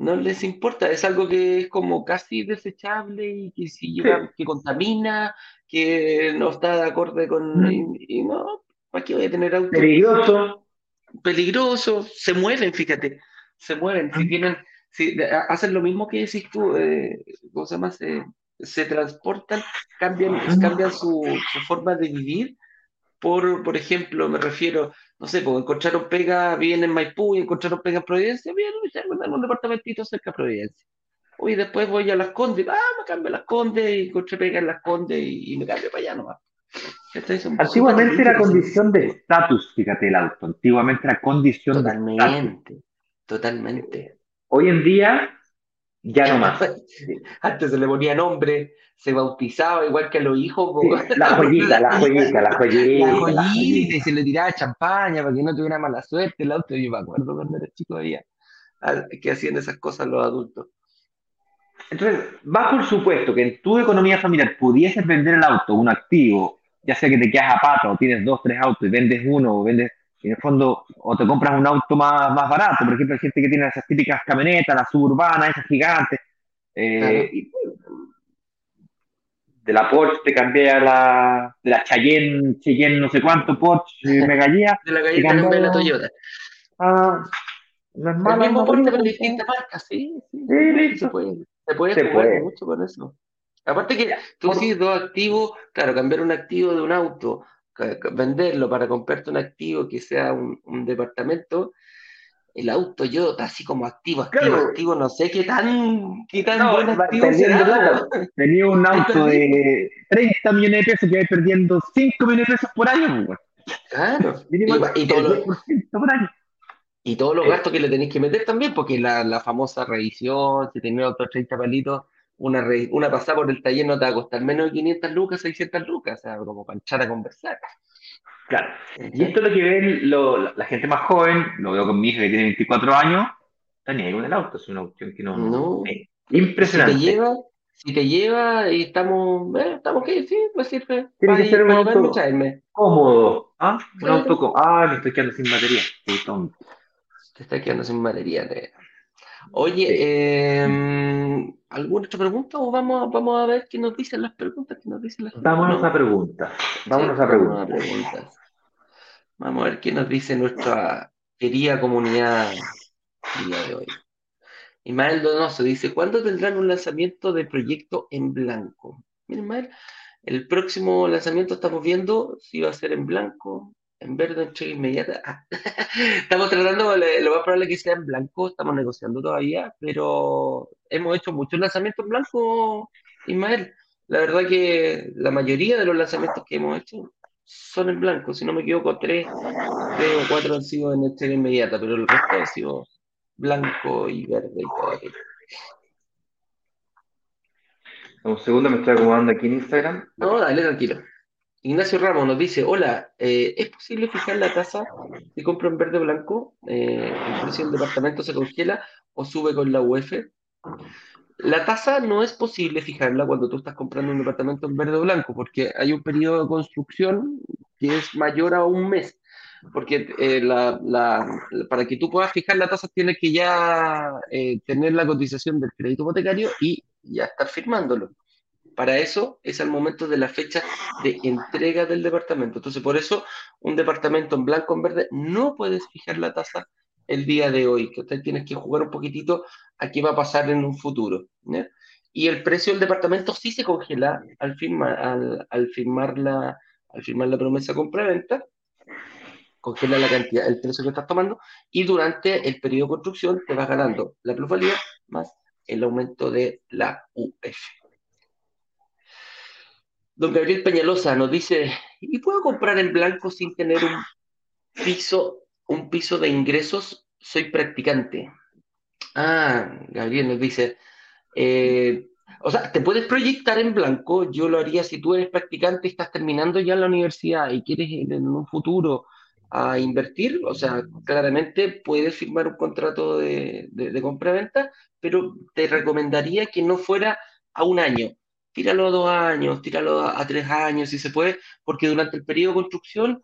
No les importa. Es algo que es como casi desechable y que si llega, que contamina, que no está de acorde con. Mm. Y, y no, ¿para qué voy a tener auto? Peligroso. Peligroso, se mueven, fíjate, se mueven. Si Mm. tienen, si ha- hacen lo mismo que decís tú, eh, ¿cómo se llama? Se, se transportan, cambian, Mm. cambian su, su forma de vivir por, por ejemplo, me refiero, no sé, pues encontraron pega, vienen en Maipú y encontraron pega en Providencia, bien, y se encuentran en un departamentito cerca de Providencia. Oye, después voy a Las Condes, ah, me cambio a Las Condes y encontré pega en Las Condes y, y me cambio para allá nomás. Súper Antiguamente era condición de estatus, fíjate el auto. Antiguamente era condición de estatus. Totalmente, totalmente. Hoy en día, ya no más. Antes se le ponía nombre, se bautizaba igual que a los hijos. Sí, la joyita, la joyita, la joyita. La la joyita, y se le tiraba champaña para que no tuviera mala suerte el auto. Yo me acuerdo cuando era chico había que hacían esas cosas los adultos. Entonces, bajo el supuesto que en tu economía familiar pudieses vender el auto, un activo, ya sea que te quedas a pata o tienes dos, tres autos y vendes uno o vendes, en el fondo, o te compras un auto más, más barato, por ejemplo, hay gente que tiene esas típicas camionetas, las suburbanas, esas gigantes, eh, Claro. y, de la Porsche te cambié a la, de la Cheyenne, Cheyenne no sé cuánto, Porsche, Megallía, De la te galleta cambié cambié la Toyota. a normal, El mismo pero ¿sí? distintas marcas, sí, sí, Sí, listo. se puede, se puede Se jugar puede. mucho con eso. Aparte que tú sí, dos activos, claro, cambiar un activo de un auto, venderlo para comprarte un activo que sea un, un departamento, el auto yo, así como activo, activo, Claro. activo, no sé qué tan, qué tan No, buen activo será. Tenía un auto de 30 millones de pesos que vais perdiendo 5 millones de pesos por año, pues. Claro, Mínimo y, va- y el todo lo- 10% por año. Y todos los Sí, gastos que le tenéis que meter también, porque la, la famosa revisión, si tenéis otros 30 palitos, una, re- una pasada por el taller no te va a costar menos de 500 lucas, 600 lucas, o sea, como para echar a conversar. claro. Y esto es lo que ven lo- la, gente más joven, lo veo con mi hija que tiene 24 años, está ni ahí con el auto, es una cuestión que no, no, No. es Y si te impresionante. lleva, si te lleva y estamos, eh, estamos que sí, pues sirve Tiene para, que ser un y auto cómodo, ¿ah? Un auto cómodo. Ah, me estoy quedando sin batería. Qué tonto. Te está quedando sin batería. te- Oye, eh, ¿alguna otra pregunta o vamos, a- vamos a ver qué nos dicen las preguntas, qué nos dice la gente? Vámonos a preguntas. Vámonos Sí, a vamos a preguntas. preguntas. Vamos a ver qué nos dice nuestra querida comunidad día de hoy. Ismael Donoso dice, ¿cuándo tendrán un lanzamiento de proyecto en blanco? Mira, Ismael, el próximo lanzamiento estamos viendo si va a ser en blanco, en verde, en entrega inmediata. Ah, Estamos tratando, lo más probable es que sea en blanco, estamos negociando todavía, pero hemos hecho muchos lanzamientos en blanco, Ismael. La verdad que la mayoría de los lanzamientos que hemos hecho son en blanco, si no me equivoco, tres, tres o cuatro han sido en entrega inmediata, pero el resto ha sido blanco y verde y todo aquello. Un segundo, me estoy acomodando aquí en Instagram. No, dale, tranquilo. Ignacio Ramos nos dice, hola, eh, ¿es posible fijar la tasa si compro en verde o blanco? Eh, ¿el precio del departamento se congela o sube con la UF? La tasa no es posible fijarla cuando tú estás comprando un departamento en verde o blanco, porque hay un periodo de construcción que es mayor a un mes. Porque eh, para que tú puedas fijar la tasa tienes que ya eh, tener la cotización del crédito hipotecario y ya estar firmándolo. Para eso es al momento de la fecha de entrega del departamento. Entonces, por eso un departamento en blanco en verde no puedes fijar la tasa el día de hoy, que usted tienes que jugar un poquitito a qué va a pasar en un futuro. Y el precio del departamento sí se congela al firmar, al, al firmar la, al firmar la promesa compra-venta, congela la cantidad, el precio que estás tomando, y durante el periodo de construcción te vas ganando la plusvalía más el aumento de la UF. Don Gabriel Peñalosa nos dice, ¿y puedo comprar en blanco sin tener un piso, un piso de ingresos? Soy practicante. Ah, Gabriel nos dice, eh, o sea, te puedes proyectar en blanco, yo lo haría si tú eres practicante y estás terminando ya la universidad y quieres ir en un futuro a invertir, o sea, claramente puedes firmar un contrato de, de, de compra-venta, pero te recomendaría que no fuera a un año. Tíralo a dos años, tíralo a, a tres años si se puede, porque durante el periodo de construcción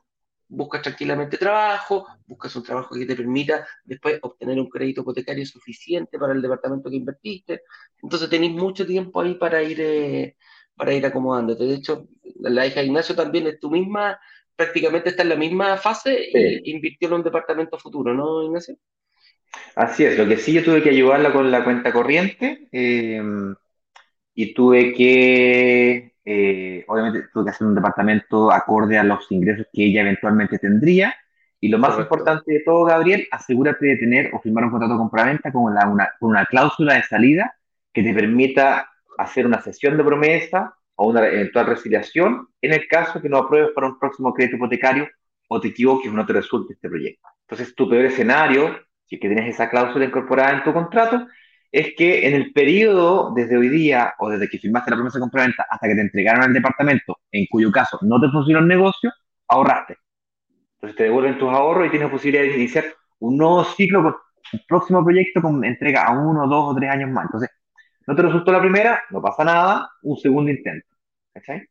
buscas tranquilamente trabajo, buscas un trabajo que te permita después obtener un crédito hipotecario suficiente para el departamento que invertiste. Entonces tenéis mucho tiempo ahí para ir, eh, para ir acomodándote. De hecho, la hija de Ignacio también es tu misma, prácticamente está en la misma fase Sí. y invirtió en un departamento futuro, ¿no, Ignacio? Así es, lo que sí yo tuve que ayudarla con la cuenta corriente eh, y tuve que, eh, obviamente, tuve que hacer un departamento acorde a los ingresos que ella eventualmente tendría. Y lo más Correcto. importante de todo, Gabriel, asegúrate de tener o firmar un contrato de compraventa con, la- una, con una cláusula de salida que te permita hacer una sesión de promesa o una eventual resiliación en el caso que no apruebes para un próximo crédito hipotecario o te equivoques o no te resulte este proyecto. Entonces, tu peor escenario, si es que tienes esa cláusula incorporada en tu contrato, es que en el periodo desde hoy día o desde que firmaste la promesa de compraventa hasta que te entregaron el departamento, en cuyo caso no te funcionó el negocio, ahorraste. Entonces te devuelven tus ahorros y tienes posibilidad de iniciar un nuevo ciclo con un próximo proyecto con entrega a uno, dos o tres años más. Entonces, no te resultó la primera, no pasa nada, un segundo intento. ¿Cachai?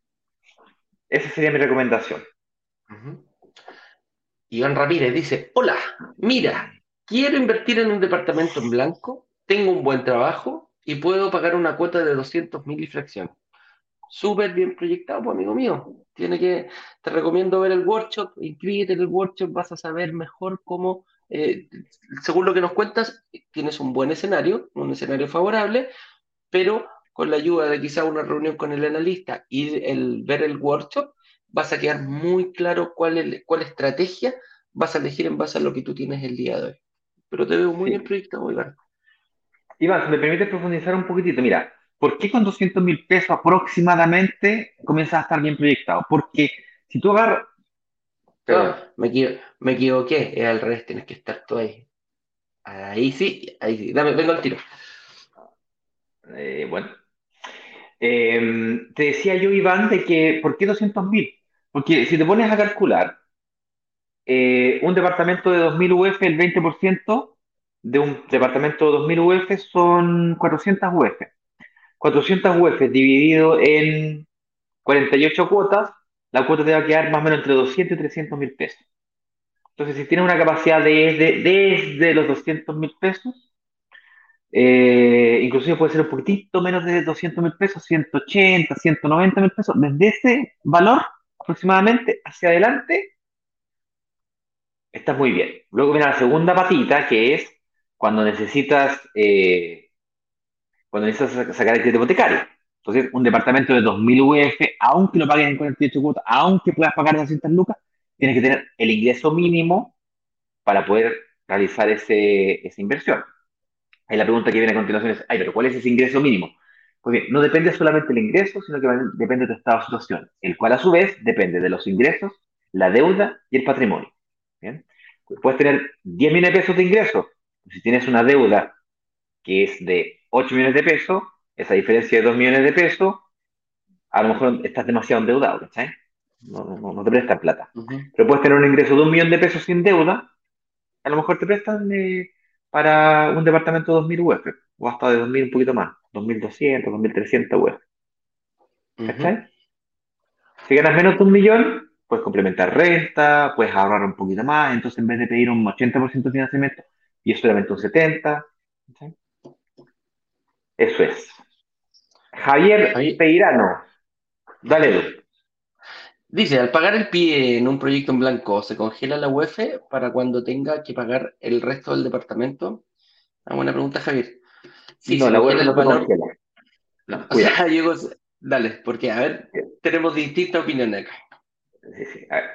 Esa sería mi recomendación. Iván Ramírez dice, hola, mira, quiero invertir en un departamento en blanco, tengo un buen trabajo y puedo pagar una cuota de 200 mil y fracción. Súper bien proyectado, pues, amigo mío. Tiene que, te recomiendo ver el workshop, inscríbete en el workshop, vas a saber mejor cómo, eh, según lo que nos cuentas, tienes un buen escenario, un escenario favorable, pero con la ayuda de quizá una reunión con el analista y el ver el workshop, vas a quedar muy claro cuál, es, cuál estrategia vas a elegir en base a lo que tú tienes el día de hoy. Pero te veo muy bien proyectado, Iván. Iván, si me permites profundizar un poquitito, mira, ¿por qué con 200 mil pesos aproximadamente comienzas a estar bien proyectado? Porque si tú agarras... No, me, equivo- me equivoqué, es al revés, tienes que estar tú ahí. Ahí sí, ahí sí. Dame, vengo al tiro. Eh, bueno, Eh, te decía yo, Iván, de que, ¿por qué 200.000? Porque si te pones a calcular, eh, un departamento de 2.000 UF, el 20% de un departamento de 2.000 UF son 400 UF. 400 UF dividido en 48 cuotas, la cuota te va a quedar más o menos entre 200 y 300 mil pesos. Entonces, si tienes una capacidad de, de- desde los 200 mil pesos, eh, inclusive puede ser un poquitito menos de 200 mil pesos, 180, 190 mil pesos, desde ese valor aproximadamente hacia adelante, estás muy bien. Luego viene la segunda patita, que es cuando necesitas, eh, cuando necesitas sa- sacar el crédito hipotecario. Entonces, un departamento de 2.000 UF, aunque lo pagues en 48 cuotas, aunque puedas pagar 200 lucas, tienes que tener el ingreso mínimo para poder realizar ese, esa inversión. Ahí la pregunta que viene a continuación es, ay, pero ¿cuál es ese ingreso mínimo? Pues bien, no depende solamente del ingreso, sino que depende de tu estado de situación, el cual a su vez depende de los ingresos, la deuda y el patrimonio. ¿bien? Puedes tener 10 millones de pesos de ingresos. Si tienes una deuda que es de 8 millones de pesos, esa diferencia de 2 millones de pesos, a lo mejor estás demasiado endeudado, ¿cachai? No, no, no te prestan plata. Pero puedes tener un ingreso de un millón de pesos sin deuda, a lo mejor te prestan eh, para un departamento de 2.000 UF, o hasta de 2.000 un poquito más, 2.200, 2.300 UF. ¿cachai? Si ganas menos de un millón, puedes complementar renta, puedes ahorrar un poquito más, entonces en vez de pedir un 80% de financiamiento, y es solamente un 70%, ¿cachai? Eso es. Javier Ahí Peirano, dale tú. dice, al pagar el pie en un proyecto en blanco, ¿se congela la UF para cuando tenga que pagar el resto del departamento? Una buena pregunta, Javier. Sí, No, se la congela el no se valor. congela. No, o sea, Diego, dale, porque a ver, tenemos distintas opiniones acá. Sí, sí. A ver.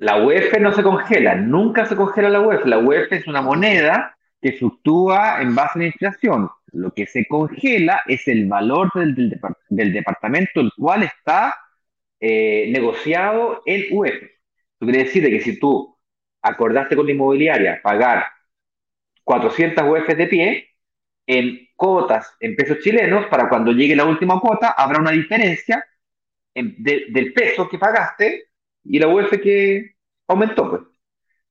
La UF no se congela, nunca se congela la UF. La UF es una moneda que fluctúa en base a la inflación. Lo que se congela es el valor del, del del departamento, el cual está eh, negociado en UF. Eso quiere decir de que si tú acordaste con la inmobiliaria pagar 400 UF de pie, en cuotas en pesos chilenos, para cuando llegue la última cuota, habrá una diferencia en- de- del peso que pagaste y la UF que aumentó, pues.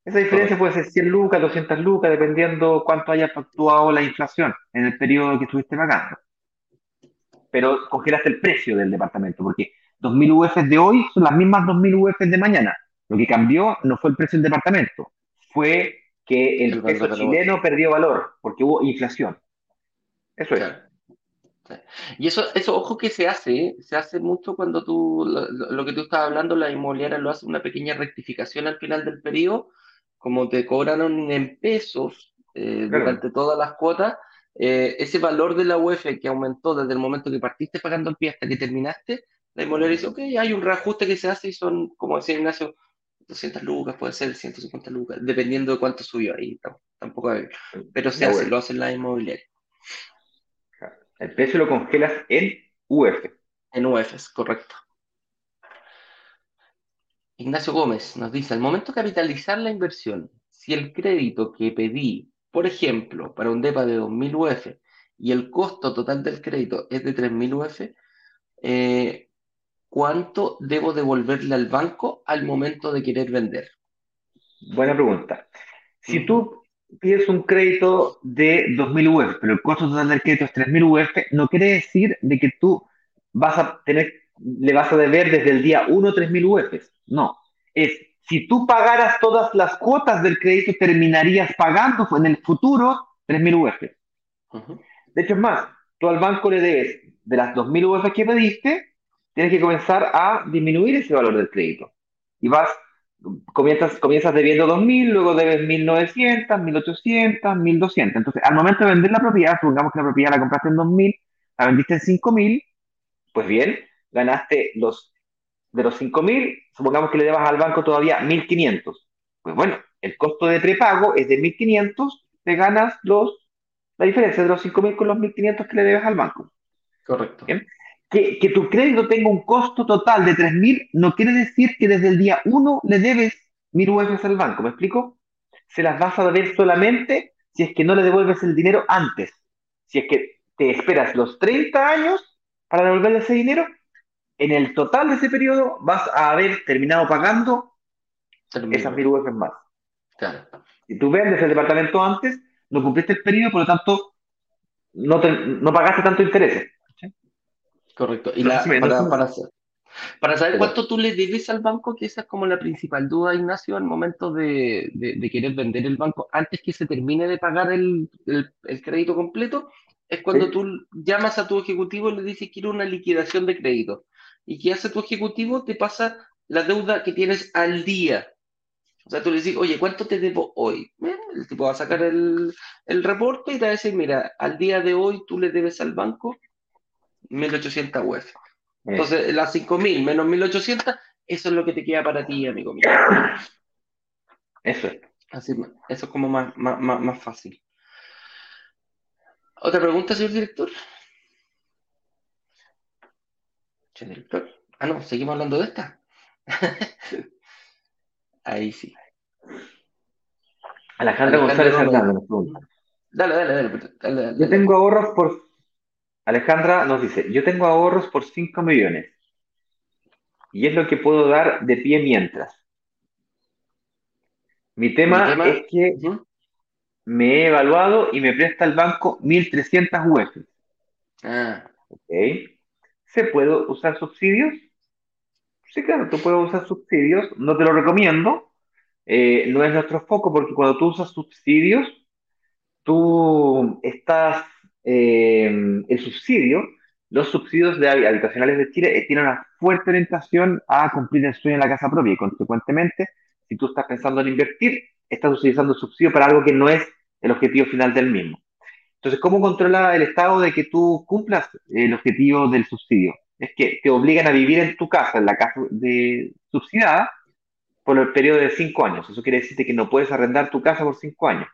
Esa diferencia puede ser 100 lucas, 200 lucas, dependiendo cuánto haya fluctuado la inflación en el periodo que estuviste pagando. Pero congelaste el precio del departamento, porque 2.000 UF de hoy son las mismas 2.000 UF de mañana. Lo que cambió no fue el precio del departamento, fue que el peso chileno perdió valor, porque hubo inflación. Eso es. Claro. Y eso, eso, ojo que se hace, ¿eh? se hace mucho cuando tú, lo, lo- que tú estabas hablando, la inmobiliaria lo hace una pequeña rectificación al final del periodo, como te cobraron en pesos eh, Claro. durante todas las cuotas, eh, ese valor de la UF que aumentó desde el momento que partiste pagando el pie hasta que terminaste, la inmobiliaria dice, ok, hay un reajuste que se hace y son, como decía Ignacio, 200 lucas, puede ser 150 lucas, dependiendo de cuánto subió ahí, tam- tampoco hay, pero se hace, lo hacen las inmobiliarias, El precio lo congelas en UF. en UFs, correcto. Ignacio Gómez nos dice, al momento de capitalizar la inversión, si el crédito que pedí, por ejemplo, para un DEPA de 2.000 UF y el costo total del crédito es de 3.000 UF, eh, ¿cuánto debo devolverle al banco al momento de querer vender? Buena pregunta. Si tú pides un crédito de 2.000 UF, pero el costo total del crédito es 3.000 UF, no quiere decir de que tú vas a tener, le vas a deber desde el día 1 3.000 UF. No. Es, si tú pagaras todas las cuotas del crédito, terminarías pagando en el futuro 3.000 UF. De hecho, es más, tú al banco le debes de las 2.000 UF que pediste, tienes que comenzar a disminuir ese valor del crédito. Y vas, comienzas, comienzas debiendo 2.000, luego debes 1.900, 1.800, 1.200. Entonces, al momento de vender la propiedad, supongamos que la propiedad la compraste en 2.000, la vendiste en 5.000, pues bien, ganaste los, de los 5.000, supongamos que le debas al banco todavía 1.500. Pues bueno, el costo de prepago es de 1.500, te ganas los la diferencia de los 5.000 con los 1.500 que le debes al banco. Correcto. ¿bien? Que, que tu crédito tenga un costo total de 3.000 no quiere decir que desde el día 1 le debes 1.000 UF al banco, ¿me explico? Se las vas a deber solamente si es que no le devuelves el dinero antes. Si es que te esperas los 30 años para devolverle ese dinero, en el total de ese periodo vas a haber terminado pagando esas mil UF más. Claro. Si tú vendes el departamento antes, no cumpliste el periodo, por lo tanto, no, no pagaste tanto interés. Correcto. Y la, para, para, para saber cuánto tú le debes al banco, que esa es como la principal duda, Ignacio, al momento de, de, querer vender el banco, antes que se termine de pagar el, el, crédito completo, es cuando tú llamas a tu ejecutivo y le dices quiero una liquidación de crédito. ¿Y qué hace tu ejecutivo? Te pasa la deuda que tienes al día. O sea, tú le dices, oye, ¿cuánto te debo hoy? El tipo va a sacar el, el reporte y te va a decir, mira, al día de hoy tú le debes al banco 1.800 UF. Entonces, las 5.000 menos 1.800, eso es lo que te queda para ti, amigo mío. Eso es. Así, eso es como más, más, más, fácil. ¿Otra pregunta, señor director? Señor director. Ah, no, seguimos hablando de esta. Ahí sí. Alejandra González Hernández Dale, dale, dale, dale, Yo tengo ahorros por Alejandra nos dice, yo tengo ahorros por 5 millones y es lo que puedo dar de pie mientras. Mi tema, es que me he evaluado y me presta el banco 1.300 UF. Ah. ¿Se puede usar subsidios? Sí, claro, tú puedes usar subsidios, no te lo recomiendo, eh, no es nuestro foco porque cuando tú usas subsidios, tú estás eh, el subsidio, los subsidios de habitacionales de Chile eh, tienen una fuerte orientación a cumplir el sueño en la casa propia y consecuentemente, si tú estás pensando en invertir, estás utilizando el subsidio para algo que no es el objetivo final del mismo. Entonces, ¿cómo controla el Estado de que tú cumplas el objetivo del subsidio? Es que te obligan a vivir en tu casa, en la casa de subsidiada, por el periodo de cinco años. Eso quiere decir que no puedes arrendar tu casa por cinco años.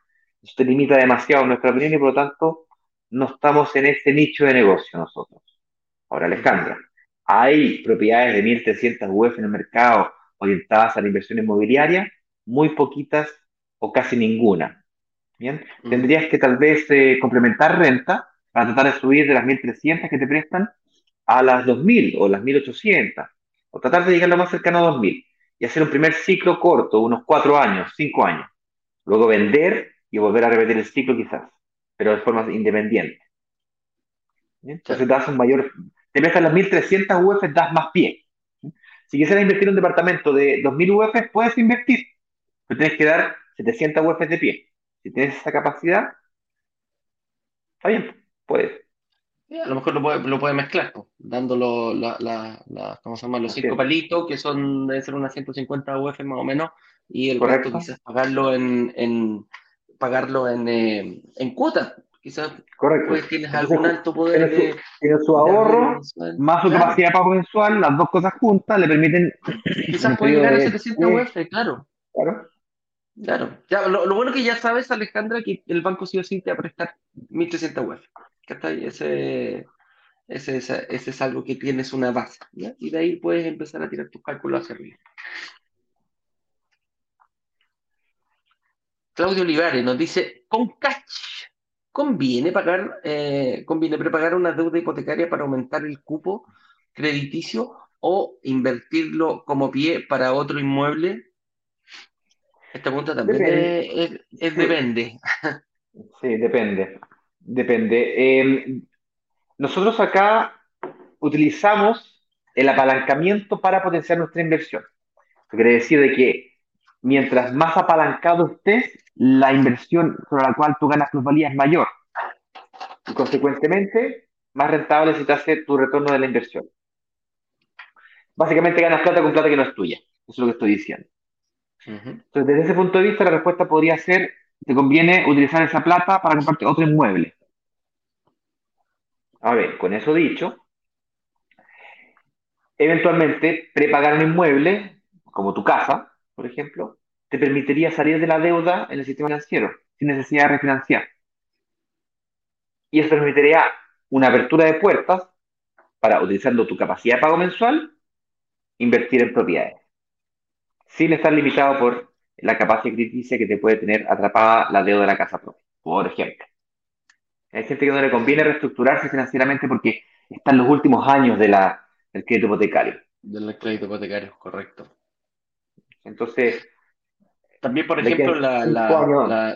Eso te limita demasiado en nuestra opinión y por lo tanto no estamos en ese nicho de negocio nosotros. Ahora, Alejandra, hay propiedades de 1.300 UF en el mercado orientadas a la inversión inmobiliaria, muy poquitas o casi ninguna. Bien, mm. tendrías que tal vez eh, complementar renta para tratar de subir de las 1.300 que te prestan a las 2.000 o las 1.800, o tratar de llegar lo más cercano a 2.000 y hacer un primer ciclo corto, unos 4 años, 5 años. Luego vender y volver a repetir el ciclo quizás pero de forma independiente. Entonces das un mayor, te prestas las 1300 UF, das más pie. Si quisieras invertir en un departamento de 2000 UF, puedes invertir, pero tienes que dar 700 UF de pie. Si tienes esa capacidad, está bien, puedes. a lo mejor lo puedes lo puede mezclar, pues, dándolo la, la, ¿cómo se llama? los cinco palitos, que son, deben ser unas 150 UF más o menos, y el resto quizás pagarlo en pagarlo en, eh, en cuotas. Quizás Correcto. Pues, tienes algún alto poder de, tiene su ahorro, más su capacidad de pago mensual, las dos cosas juntas le permiten. Quizás puede llegar a 700 UF, claro. Claro. Claro. Ya, lo, lo, bueno que ya sabes, Alejandra, que el banco sí o sí te va a prestar 1300 UF. Ese, ese, ese, ese, es algo que tienes una base. ¿ya? Y de ahí puedes empezar a tirar tus cálculos hacia arriba. Claudio Olivares nos dice, con cash, ¿conviene pagar, eh, conviene prepagar una deuda hipotecaria para aumentar el cupo crediticio o invertirlo como pie para otro inmueble? Esta pregunta también Es, depende. Sí, depende. Depende. Em, nosotros acá utilizamos el apalancamiento para potenciar nuestra inversión. quiere decir de que mientras más apalancado estés, la inversión sobre la cual tú ganas plusvalía es mayor. Y consecuentemente, más rentable se te hace tu retorno de la inversión. Básicamente ganas plata con plata que no es tuya. Eso es lo que estoy diciendo. Entonces, desde ese punto de vista, la respuesta podría ser, te conviene utilizar esa plata para comprarte otro inmueble. A ver, con eso dicho, eventualmente prepagar un inmueble, como tu casa, por ejemplo, te permitiría salir de la deuda en el sistema financiero sin necesidad de refinanciar. Y eso permitiría una apertura de puertas para, utilizando tu capacidad de pago mensual, invertir en propiedades, sin estar limitado por la capacidad crítica que te puede tener atrapada la deuda de la casa propia. por ejemplo. Hay gente que no le conviene reestructurarse financieramente porque está en los últimos años de la, del crédito hipotecario. Del crédito hipotecario, correcto. Entonces, también, por ejemplo, la, la,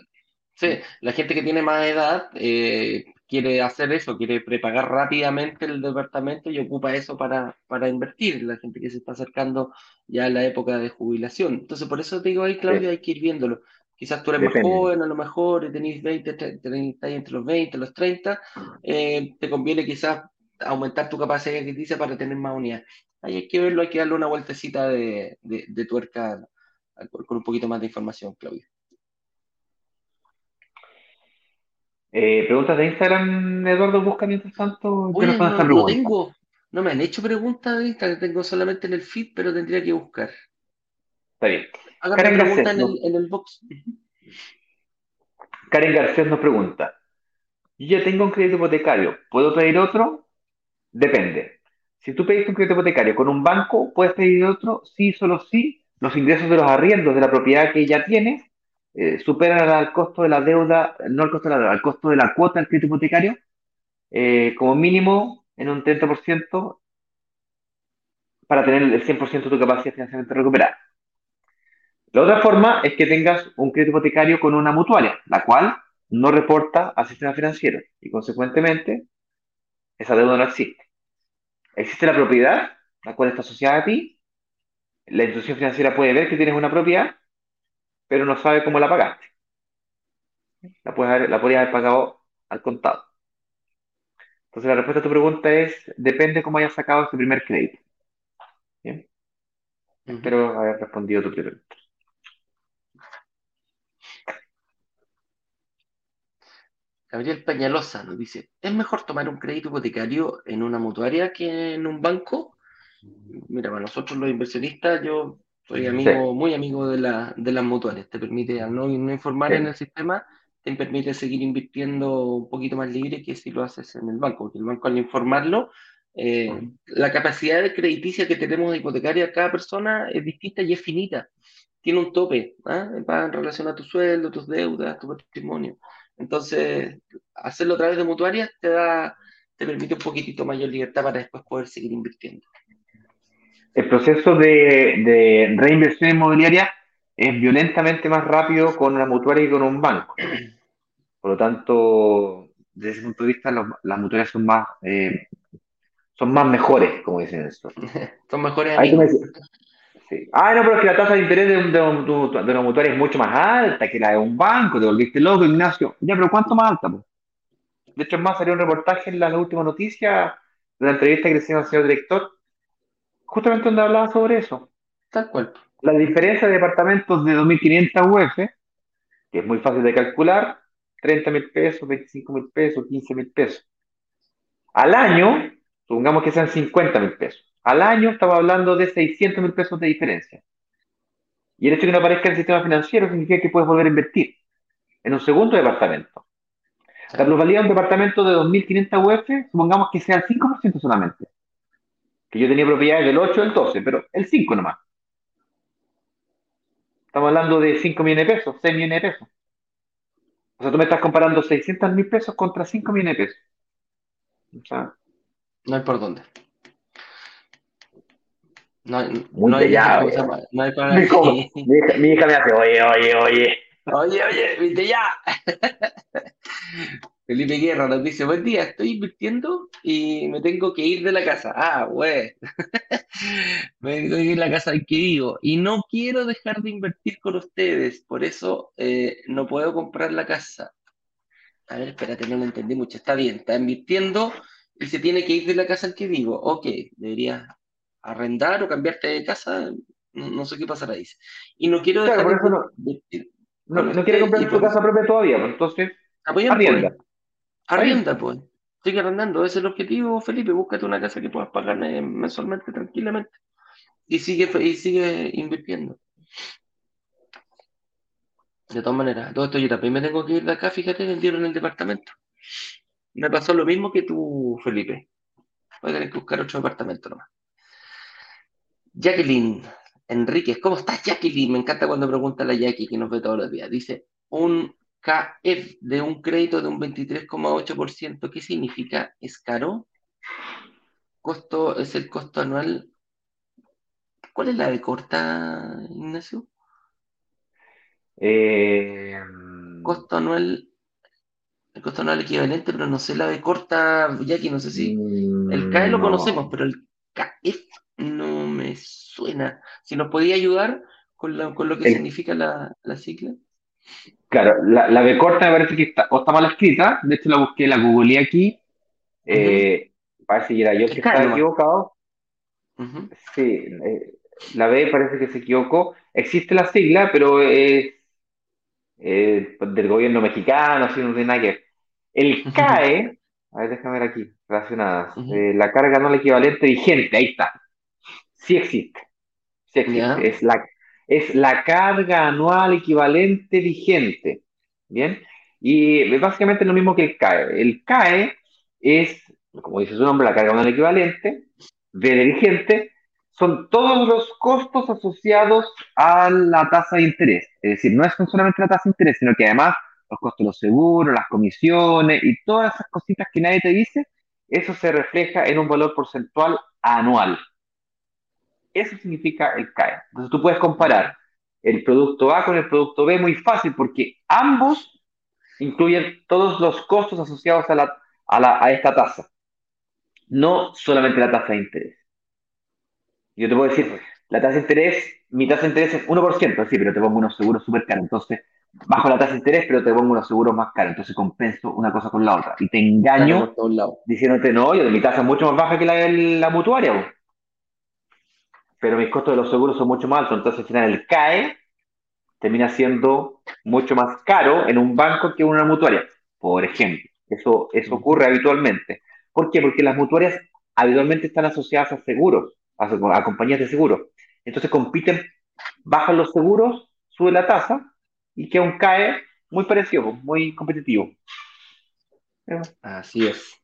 sí, la gente que tiene más edad eh, quiere hacer eso, quiere prepagar rápidamente el departamento y ocupa eso para, para invertir, la gente que se está acercando ya a la época de jubilación. Entonces, por eso te digo ahí, Claudio, hay que ir viéndolo. Quizás tú eres más joven, a lo mejor tenéis 20, 30, entre los 20, los 30, eh, te conviene quizás aumentar tu capacidad crediticia para tener más unidades. Ahí hay que verlo, hay que darle una vueltecita de, de, de tuerca con un poquito más de información, Claudio. Eh, preguntas de Instagram, Eduardo, busca mientras tanto. no, tengo, no me han hecho preguntas de Instagram, tengo solamente en el feed, pero tendría que buscar. Está bien. Karen pregunta en, el, en el box. Karen Garcés nos pregunta: Yo ya tengo un crédito hipotecario, ¿puedo pedir otro? Depende. Si tú pediste un crédito hipotecario con un banco, ¿puedes pedir otro? Sí, solo sí. Los ingresos de los arriendos de la propiedad que ya tienes eh, superan al costo de la deuda, no al costo de la deuda, al costo de la cuota del crédito hipotecario, eh, como mínimo en un 30% para tener el 100% de tu capacidad de financiamiento recuperada. La otra forma es que tengas un crédito hipotecario con una mutuaria, la cual no reporta al sistema financiero y consecuentemente esa deuda no existe. Existe la propiedad, la cual está asociada a ti. La institución financiera puede ver que tienes una propiedad pero no sabe cómo la pagaste. La, puedes haber, la podrías haber pagado al contado. Entonces la respuesta a tu pregunta es, depende cómo hayas sacado ese primer crédito. ¿Bien? Espero haber respondido a tu pregunta. Gabriel Peñalosa nos dice, ¿es mejor tomar un crédito hipotecario en una mutuaria que en un banco? Mira, para nosotros los inversionistas, yo soy amigo, muy amigo de, la, de las mutuales. Te permite, al no, informar en el sistema, te permite seguir invirtiendo un poquito más libre que si lo haces en el banco. Porque el banco, al informarlo, eh, la capacidad de crediticia que tenemos de hipotecaria cada persona es distinta y es finita. Tiene un tope, va en relación a tu sueldo, tus deudas, tu patrimonio. Entonces, hacerlo a través de mutuarias te da, te permite un poquitito mayor libertad para después poder seguir invirtiendo el proceso de, reinversión inmobiliaria es violentamente más rápido con una mutuaria que con un banco. Por lo tanto, desde ese punto de vista, las mutuarias son más, eh, son más mejores, como dicen esto. son mejores sí. Ah, no, pero es que la tasa de interés de, de, una mutuaria es mucho más alta que la de un banco. Te volviste loco, Ignacio. Ya, pero ¿cuánto más alta? De hecho, es más, salió un reportaje en la, última noticia de la entrevista que le hicieron al señor director justamente donde hablaba sobre eso. Tal cual. La diferencia de departamentos de 2.500 UF, que es muy fácil de calcular, 30 mil pesos, 25 mil pesos, 15 mil pesos. Al año, supongamos que sean 50 mil pesos. Al año estamos hablando de 600 mil pesos de diferencia. Y el hecho de que no aparezca en el sistema financiero significa que puedes volver a invertir en un segundo departamento. La plusvalía de un departamento de 2.500 UF, supongamos que sea el 5% solamente que yo tenía propiedades del 8 el 12, pero el 5 nomás. Estamos hablando de 5 millones de pesos, 6 millones de pesos. O sea, tú me estás comparando 600 mil pesos contra 5 millones de pesos. O sea, no hay por dónde. No, hay, no hay, ya, no hay para... mi, hija, mi hija me hace, oye, oye, oye. Oye, oye, viste ya. Felipe Guerra nos dice, buen día, estoy invirtiendo y me tengo que ir de la casa. Ah, güey. me tengo que ir de la casa en que vivo y no quiero dejar de invertir con ustedes, por eso eh, no puedo comprar la casa. A ver, espérate, no lo entendí mucho. Está bien, está invirtiendo y se tiene que ir de la casa en que vivo. Ok, debería arrendar o cambiarte de casa, no, sé qué pasará, dice. Y no quiero dejar de invertir. No, no, quiere comprar tu casa propia todavía, pues, entonces arrienda. Arrienda, pues. Sigue arrendando, ese es el objetivo, Felipe. Búscate una casa que puedas pagar mensualmente tranquilamente. Y sigue, y sigue invirtiendo. De todas maneras, todo esto yo también me tengo que ir de acá, fíjate, vendieron el departamento. Me pasó lo mismo que tú, Felipe. Voy a tener que buscar otro departamento nomás. Jacqueline Enríquez, ¿cómo estás, Jacqueline? Me encanta cuando pregunta la Jackie, que nos ve todos los días. Dice, un KF de un crédito de un 23,8%. ¿Qué significa? ¿Es caro? Costo es el costo anual. ¿Cuál es la de corta, Ignacio? Eh, Costo anual, el costo anual equivalente, pero no sé la de corta, que no sé si. El CAE lo no. conocemos, pero el KF no me suena. Si nos podía ayudar con, la- con lo que El- significa la, la sigla. Claro, la, la B corta me parece que está, o está mal escrita, de hecho la busqué, la googleé aquí, eh, parece que era yo que estaba equivocado, sí, eh, la B parece que se equivocó, existe la sigla, pero es eh, del gobierno mexicano, así no tiene nada que ver. El CAE, a ver, déjame ver aquí, relacionadas, eh, la carga no equivalente vigente, ahí está, sí existe, sí existe, es la, es la carga anual equivalente vigente, ¿bien? Y básicamente es lo mismo que el CAE. El CAE es, como dice su nombre, la carga anual equivalente, de vigente, son todos los costos asociados a la tasa de interés. Es decir, no es solamente la tasa de interés, sino que además los costos de los seguros, las comisiones y todas esas cositas que nadie te dice, eso se refleja en un valor porcentual anual. Eso significa el CAE. Entonces tú puedes comparar el producto A con el producto B muy fácil porque ambos incluyen todos los costos asociados a, la, a, la, a esta tasa, no solamente la tasa de interés. Yo te puedo decir, la tasa de interés, mi tasa de interés es 1%, sí, pero te pongo unos seguros súper caros. Entonces, bajo la tasa de interés, pero te pongo unos seguros más caros. Entonces, compenso una cosa con la otra. Y te engaño diciéndote, no, yo, mi tasa es mucho más baja que la de la mutuaria, bo. Pero mis costos de los seguros son mucho más altos. Entonces, al final, el CAE termina siendo mucho más caro en un banco que en una mutuaria, por ejemplo. Eso, eso ocurre habitualmente. ¿Por qué? Porque las mutuarias habitualmente están asociadas a seguros, a, a compañías de seguros. Entonces compiten, bajan los seguros, sube la tasa y queda un CAE muy parecido, muy competitivo. Así es.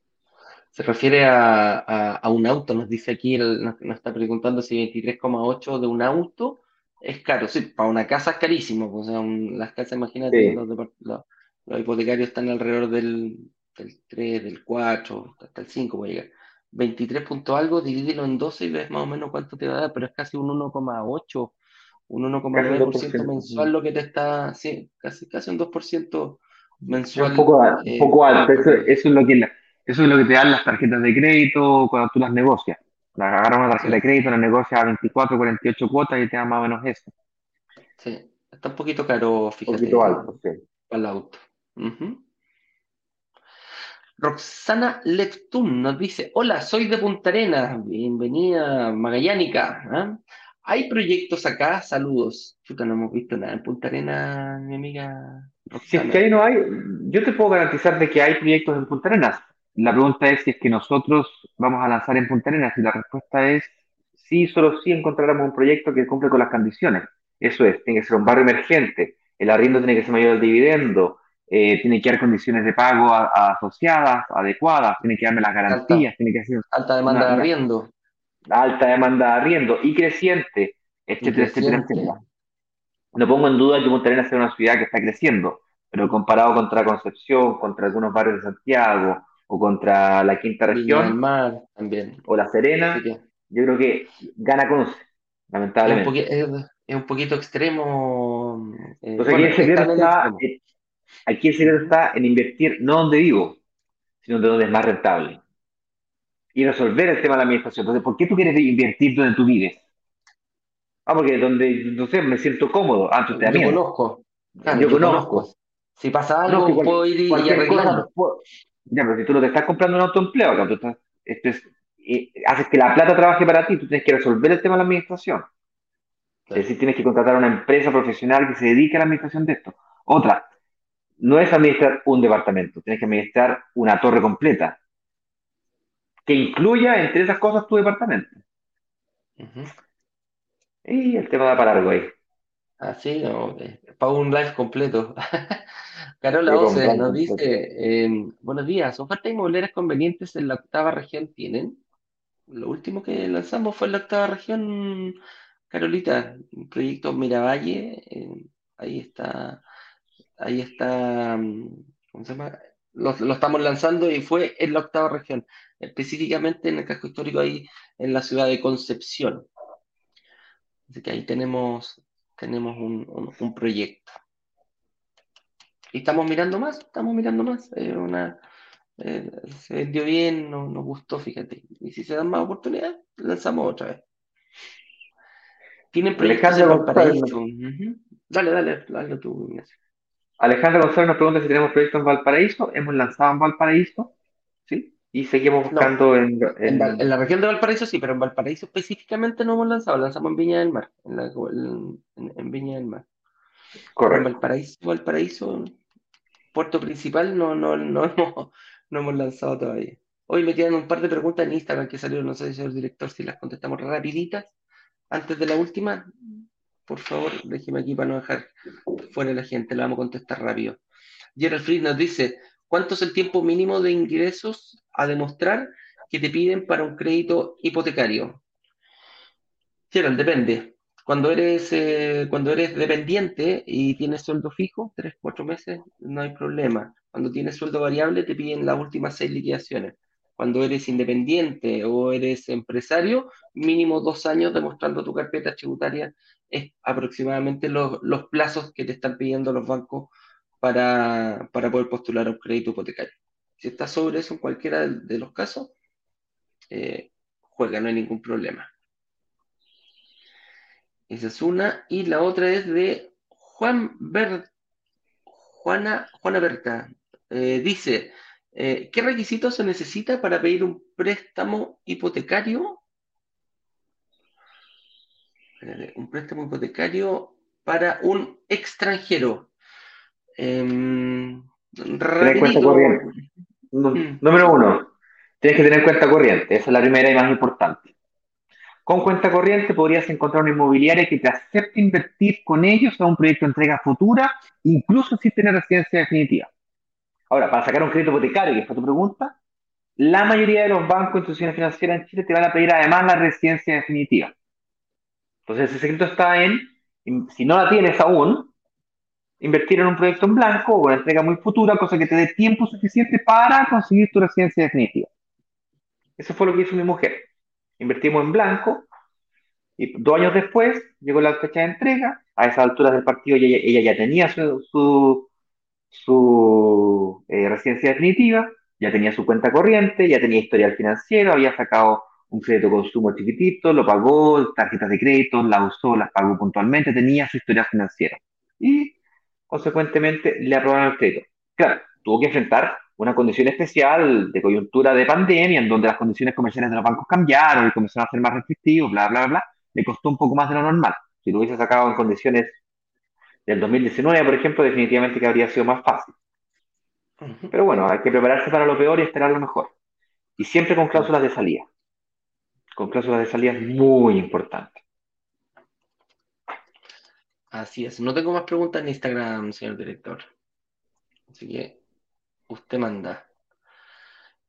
Se refiere a, a, a un auto, nos dice aquí, el- nos, nos está preguntando si 23,8 de un auto es caro. Sí, para una casa es carísimo. pues, O sea, un- las casas, imagínate, Sí. los, los- los hipotecarios están alrededor del, del 3, del 4, hasta el 5 puede llegar. 23 punto algo, divídelo en 12 y ves más o menos cuánto te va a dar, pero es casi un 1,8, un Casi un 1,9% 2%. mensual lo que te está, sí, casi, casi un 2% Es mensual. un poco, un eh, poco alto. Eso, eso es lo que, la- eso es lo que te dan las tarjetas de crédito cuando tú las negocias. La agarras una tarjeta de crédito, la negocias a 24, 48 cuotas y te dan más o menos eso. Sí, está un poquito caro, Un fíjate, poquito alto, sí. para el auto. Roxana Leptun nos dice, hola, soy de Punta Arenas, bienvenida Magallánica. ¿ah? ¿Hay proyectos acá? Saludos. Chuta, no hemos visto nada en Punta Arenas, mi amiga Si es Roxana. que ahí no hay, yo te puedo garantizar de que hay proyectos en Punta Arenas. La pregunta es si es que nosotros vamos a lanzar en Punta Arenas y la respuesta es sí, solo si encontráramos un proyecto que cumple con las condiciones. Eso es, tiene que ser un barrio emergente, el arriendo tiene que ser mayor al dividendo, eh, tiene que haber condiciones de pago a- a- asociadas, adecuadas, tiene que darme las garantías, tiene que ser Alta demanda Una- de arriendo. alta demanda de arriendo y creciente, etcétera, etcétera, creciente. etcétera. No pongo en duda que Punta Arenas sea una ciudad que está creciendo, pero comparado contra Concepción, contra algunos barrios de Santiago o contra la Quinta Región Mar también. o La Serena, que yo creo que gana con UCE, es un, lamentablemente. es- un poquito extremo. eh, Entonces bueno, aquí el secreto está en el está, extremo. aquí el secreto está en invertir no donde vivo, sino de donde es más rentable. Y resolver el tema de la administración. Entonces, ¿por qué tú quieres invertir donde tú vives? Ah, porque donde, no sé, me siento cómodo. Ah, tú te Yo conozco. Claro, Yo yo conozco. conozco. Si pasa algo, puedo ir y, y arreglarlo. cosa, ya, pero si tú no te estás comprando un autoempleo, acá tú estás, esto es, eh, haces que la plata trabaje para ti, tú tienes que resolver el tema de la administración. Es decir, tienes que contratar a una empresa profesional que se dedique a la administración de esto. Otra, no es administrar un departamento, tienes que administrar una torre completa que incluya entre esas cosas tu departamento. Y el tema da para largo ahí. Así, no, eh, pago un live completo. Carola plan nos dice, eh, buenos días, ofertas inmobiliarias convenientes en la octava región tienen. Lo último que lanzamos fue en la octava región, Carolita, proyecto Miravalle, eh, ahí está ahí está, mm, ¿cómo se llama? Lo, lo estamos lanzando y fue en la octava región, específicamente en el casco histórico ahí en la ciudad de Concepción. Así que ahí tenemos, tenemos un, un- un proyecto. Y estamos mirando más, estamos mirando más. eh, una, eh, se vendió bien, no- nos gustó, fíjate. Y si se dan más oportunidades, lanzamos otra vez. Tienen proyectos Alejandro Valparaíso. Dale, dale, dale tú, Ignacio. Alejandra González nos pregunta si tenemos proyectos en Valparaíso. Hemos lanzado en Valparaíso, ¿sí? Y seguimos No, buscando en, en, Val- en- en la región de Valparaíso sí, pero en Valparaíso específicamente no hemos lanzado, lanzamos en Viña del Mar, en, la- en- en- en Viña del Mar. Correcto. Valparaíso, Valparaíso, puerto principal, no, no, no hemos, no hemos lanzado todavía. Hoy me quedan un par de preguntas en Instagram que salieron, no sé, señor director, si las contestamos rapiditas antes de la última. Por favor, déjeme aquí para no dejar fuera a la gente, la vamos a contestar rápido. Gerald Fried nos dice, ¿cuánto es el tiempo mínimo de ingresos a demostrar que te piden para un crédito hipotecario? Gerald, depende. Cuando eres, eh, cuando eres dependiente y tienes sueldo fijo, tres, cuatro meses, no hay problema. Cuando tienes sueldo variable, te piden las últimas seis liquidaciones. Cuando eres independiente o eres empresario, mínimo dos años demostrando tu carpeta tributaria es aproximadamente los, los plazos que te están pidiendo los bancos para, para poder postular a un crédito hipotecario. Si estás sobre eso en cualquiera de, los casos, eh, juega, no hay ningún problema. Esa es una. Y la otra es de Juan Ber- Juana, Juana Berta. Eh, dice, eh, ¿qué requisitos se necesita para pedir un préstamo hipotecario? Espérate, un préstamo hipotecario para un extranjero. Mm. Número uno, tienes que tener cuenta corriente. Esa es la primera y más importante. Con cuenta corriente podrías encontrar una inmobiliaria que te acepte invertir con ellos a un proyecto de entrega futura, incluso sin tener residencia definitiva. Ahora, para sacar un crédito hipotecario, que fue tu pregunta, la mayoría de los bancos e instituciones financieras en Chile te van a pedir además la residencia definitiva. Entonces, el secreto está en, si no la tienes aún, invertir en un proyecto en blanco o una entrega muy futura, cosa que te dé tiempo suficiente para conseguir tu residencia definitiva. Eso fue lo que hizo mi mujer. Invertimos en blanco y dos años después llegó la fecha de entrega. A esas alturas del partido ella, ella ya tenía su, su, su eh, residencia definitiva, ya tenía su cuenta corriente, ya tenía historial financiero, había sacado un crédito de consumo chiquitito, lo pagó, tarjetas de crédito, la usó, las pagó puntualmente, tenía su historial financiero. Y consecuentemente le aprobaron el crédito. Claro, tuvo que enfrentar una condición especial de coyuntura de pandemia, en donde las condiciones comerciales de los bancos cambiaron y comenzaron a ser más restrictivos, bla, bla, bla, le costó un poco más de lo normal. Si lo hubiese sacado en condiciones del 2019, por ejemplo, definitivamente que habría sido más fácil. Pero bueno, hay que prepararse para lo peor y esperar lo mejor. Y siempre con cláusulas de salida. Con cláusulas de salida es muy importante. Así es. No tengo más preguntas en Instagram, señor director. Así que usted manda.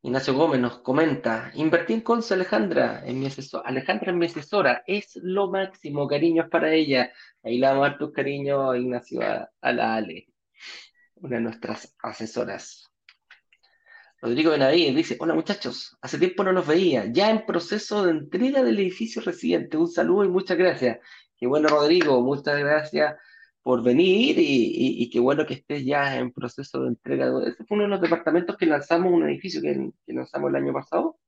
Ignacio Gómez nos comenta, invertí en Conce Alejandra, en mi asesor, Alejandra es mi asesora, es lo máximo, cariños para ella. Ahí le vamos a dar tus cariños, Ignacio, a, la Ale, una de nuestras asesoras. Rodrigo Benavides dice, hola muchachos, hace tiempo no los veía, ya en proceso de entrega del edificio residente, un saludo y muchas gracias. Qué bueno Rodrigo, muchas gracias por venir y, y, y, qué bueno que estés ya en proceso de entrega. Ese fue uno de los departamentos que lanzamos, un edificio que, que, lanzamos el año pasado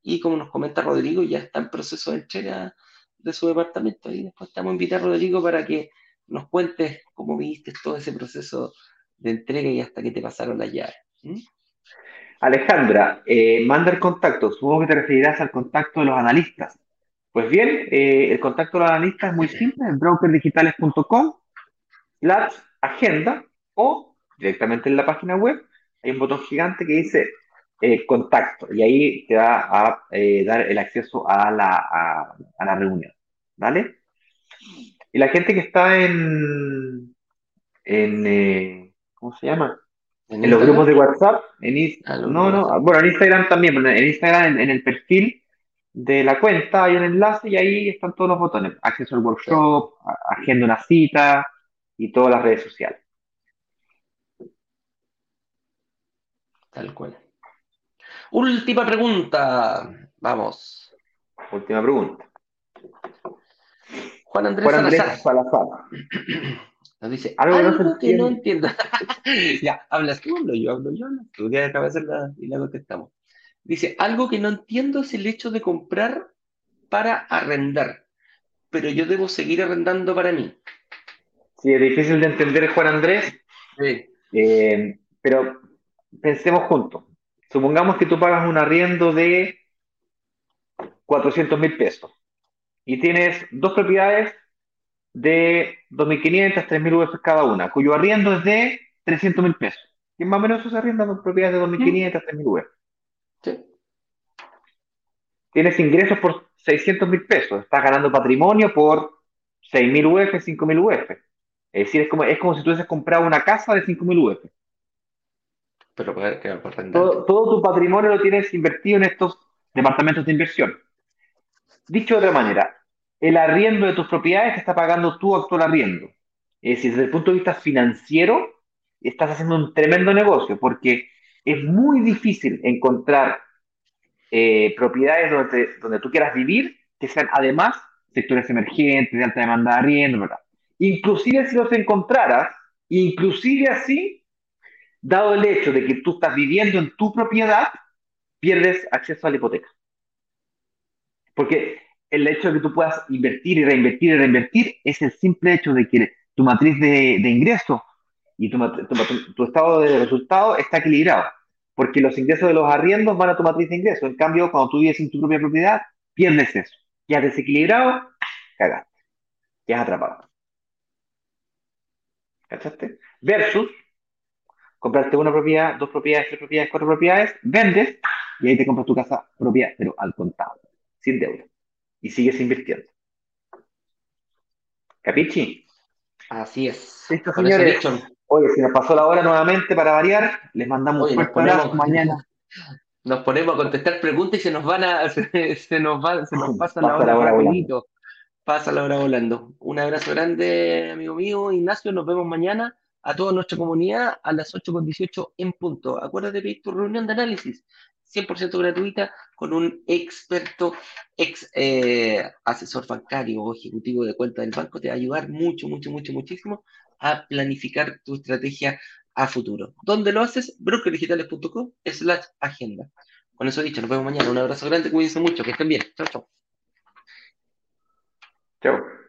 y como nos comenta Rodrigo, ya está en proceso de entrega de su departamento y después estamos a a Rodrigo para que nos cuentes cómo viste todo ese proceso de entrega y hasta que te pasaron las llaves. ¿Mm? Alejandra, eh, manda el contacto, supongo que te referirás al contacto de los analistas. Pues bien, eh, el contacto de los analistas es muy simple, en brokerdigitales.com slash agenda o directamente en la página web hay un botón gigante que dice eh, contacto y ahí te va a eh, dar el acceso a la, a, a, la reunión, ¿vale? Y la gente que está en, en eh, ¿cómo se llama? En, ¿En los grupos de WhatsApp, en Ah, no, no, bueno, en Instagram también, en Instagram, en, en, el perfil de la cuenta hay un enlace y ahí están todos los botones, acceso al workshop, agenda una cita, y todas las redes sociales. Tal cual. Última pregunta. Vamos. Última pregunta. Juan Andrés, Juan Andrés Salazar. Salazar. Nos dice Algo algo, que no entiendo. ya, hablas tú, hablo yo, hablo yo, tú, que acabas de hacerla y la contestamos. Dice, algo que no entiendo es el hecho de comprar para arrendar, pero yo debo seguir arrendando para mí. Sí, es difícil de entender, Juan Andrés, Sí. eh, pero pensemos juntos. Supongamos que tú pagas un arriendo de 400 mil pesos y tienes dos propiedades de 2.500, 3.000 UF cada una, cuyo arriendo es de 300 mil pesos. Y más o menos eso se arrienda con propiedades de 2.500, 3.000 UF. Sí. Tienes ingresos por 600 mil pesos, estás ganando patrimonio por 6.000 UF, 5.000 UF. Es decir, es como, es como si tú hubieses comprado una casa de 5.000 UF. Pero. Todo, todo tu patrimonio lo tienes invertido en estos departamentos de inversión. Dicho de otra manera, el arriendo de tus propiedades te está pagando tu actual arriendo. Es decir, desde el punto de vista financiero, estás haciendo un tremendo negocio porque es muy difícil encontrar eh, propiedades donde, donde tú quieras vivir que sean además sectores emergentes, de alta demanda de arriendo, ¿verdad? Inclusive si los encontraras, inclusive así, dado el hecho de que tú estás viviendo en tu propiedad, pierdes acceso a la hipoteca. Porque el hecho de que tú puedas invertir y reinvertir y reinvertir es el simple hecho de que tu matriz de, de ingreso y tu, estado de resultado está equilibrado. Porque los ingresos de los arriendos van a tu matriz de ingreso. En cambio, cuando tú vives en tu propia propiedad, pierdes eso. Ya desequilibrado, cagaste. Ya atrapado. ¿Cachaste? Versus comprarte una propiedad, dos propiedades, tres propiedades, cuatro propiedades, vendes y ahí te compras tu casa propia, pero al contado, sin deuda. Y sigues invirtiendo. ¿Capichi? Así es. Listo, señores. Oye, si nos pasó la hora nuevamente para variar, les mandamos Oye, un fuerte mañana. nos ponemos a contestar preguntas y se nos van a, se, se nos va, se nos pasa la hora la hora rapidito. Pasa la hora volando. Un abrazo grande, amigo mío, Ignacio. Nos vemos mañana a toda nuestra comunidad a las 8.18 en punto. Acuérdate de pedir tu reunión de análisis 100% gratuita con un experto, ex eh, asesor bancario o ejecutivo de cuenta del banco. Te va a ayudar mucho, mucho, mucho, muchísimo a planificar tu estrategia a futuro. ¿Dónde lo haces? brokerdigitales.com slash agenda. Con eso dicho, nos vemos mañana. Un abrazo grande, cuídense mucho, que estén bien. Chao, chao. Chao.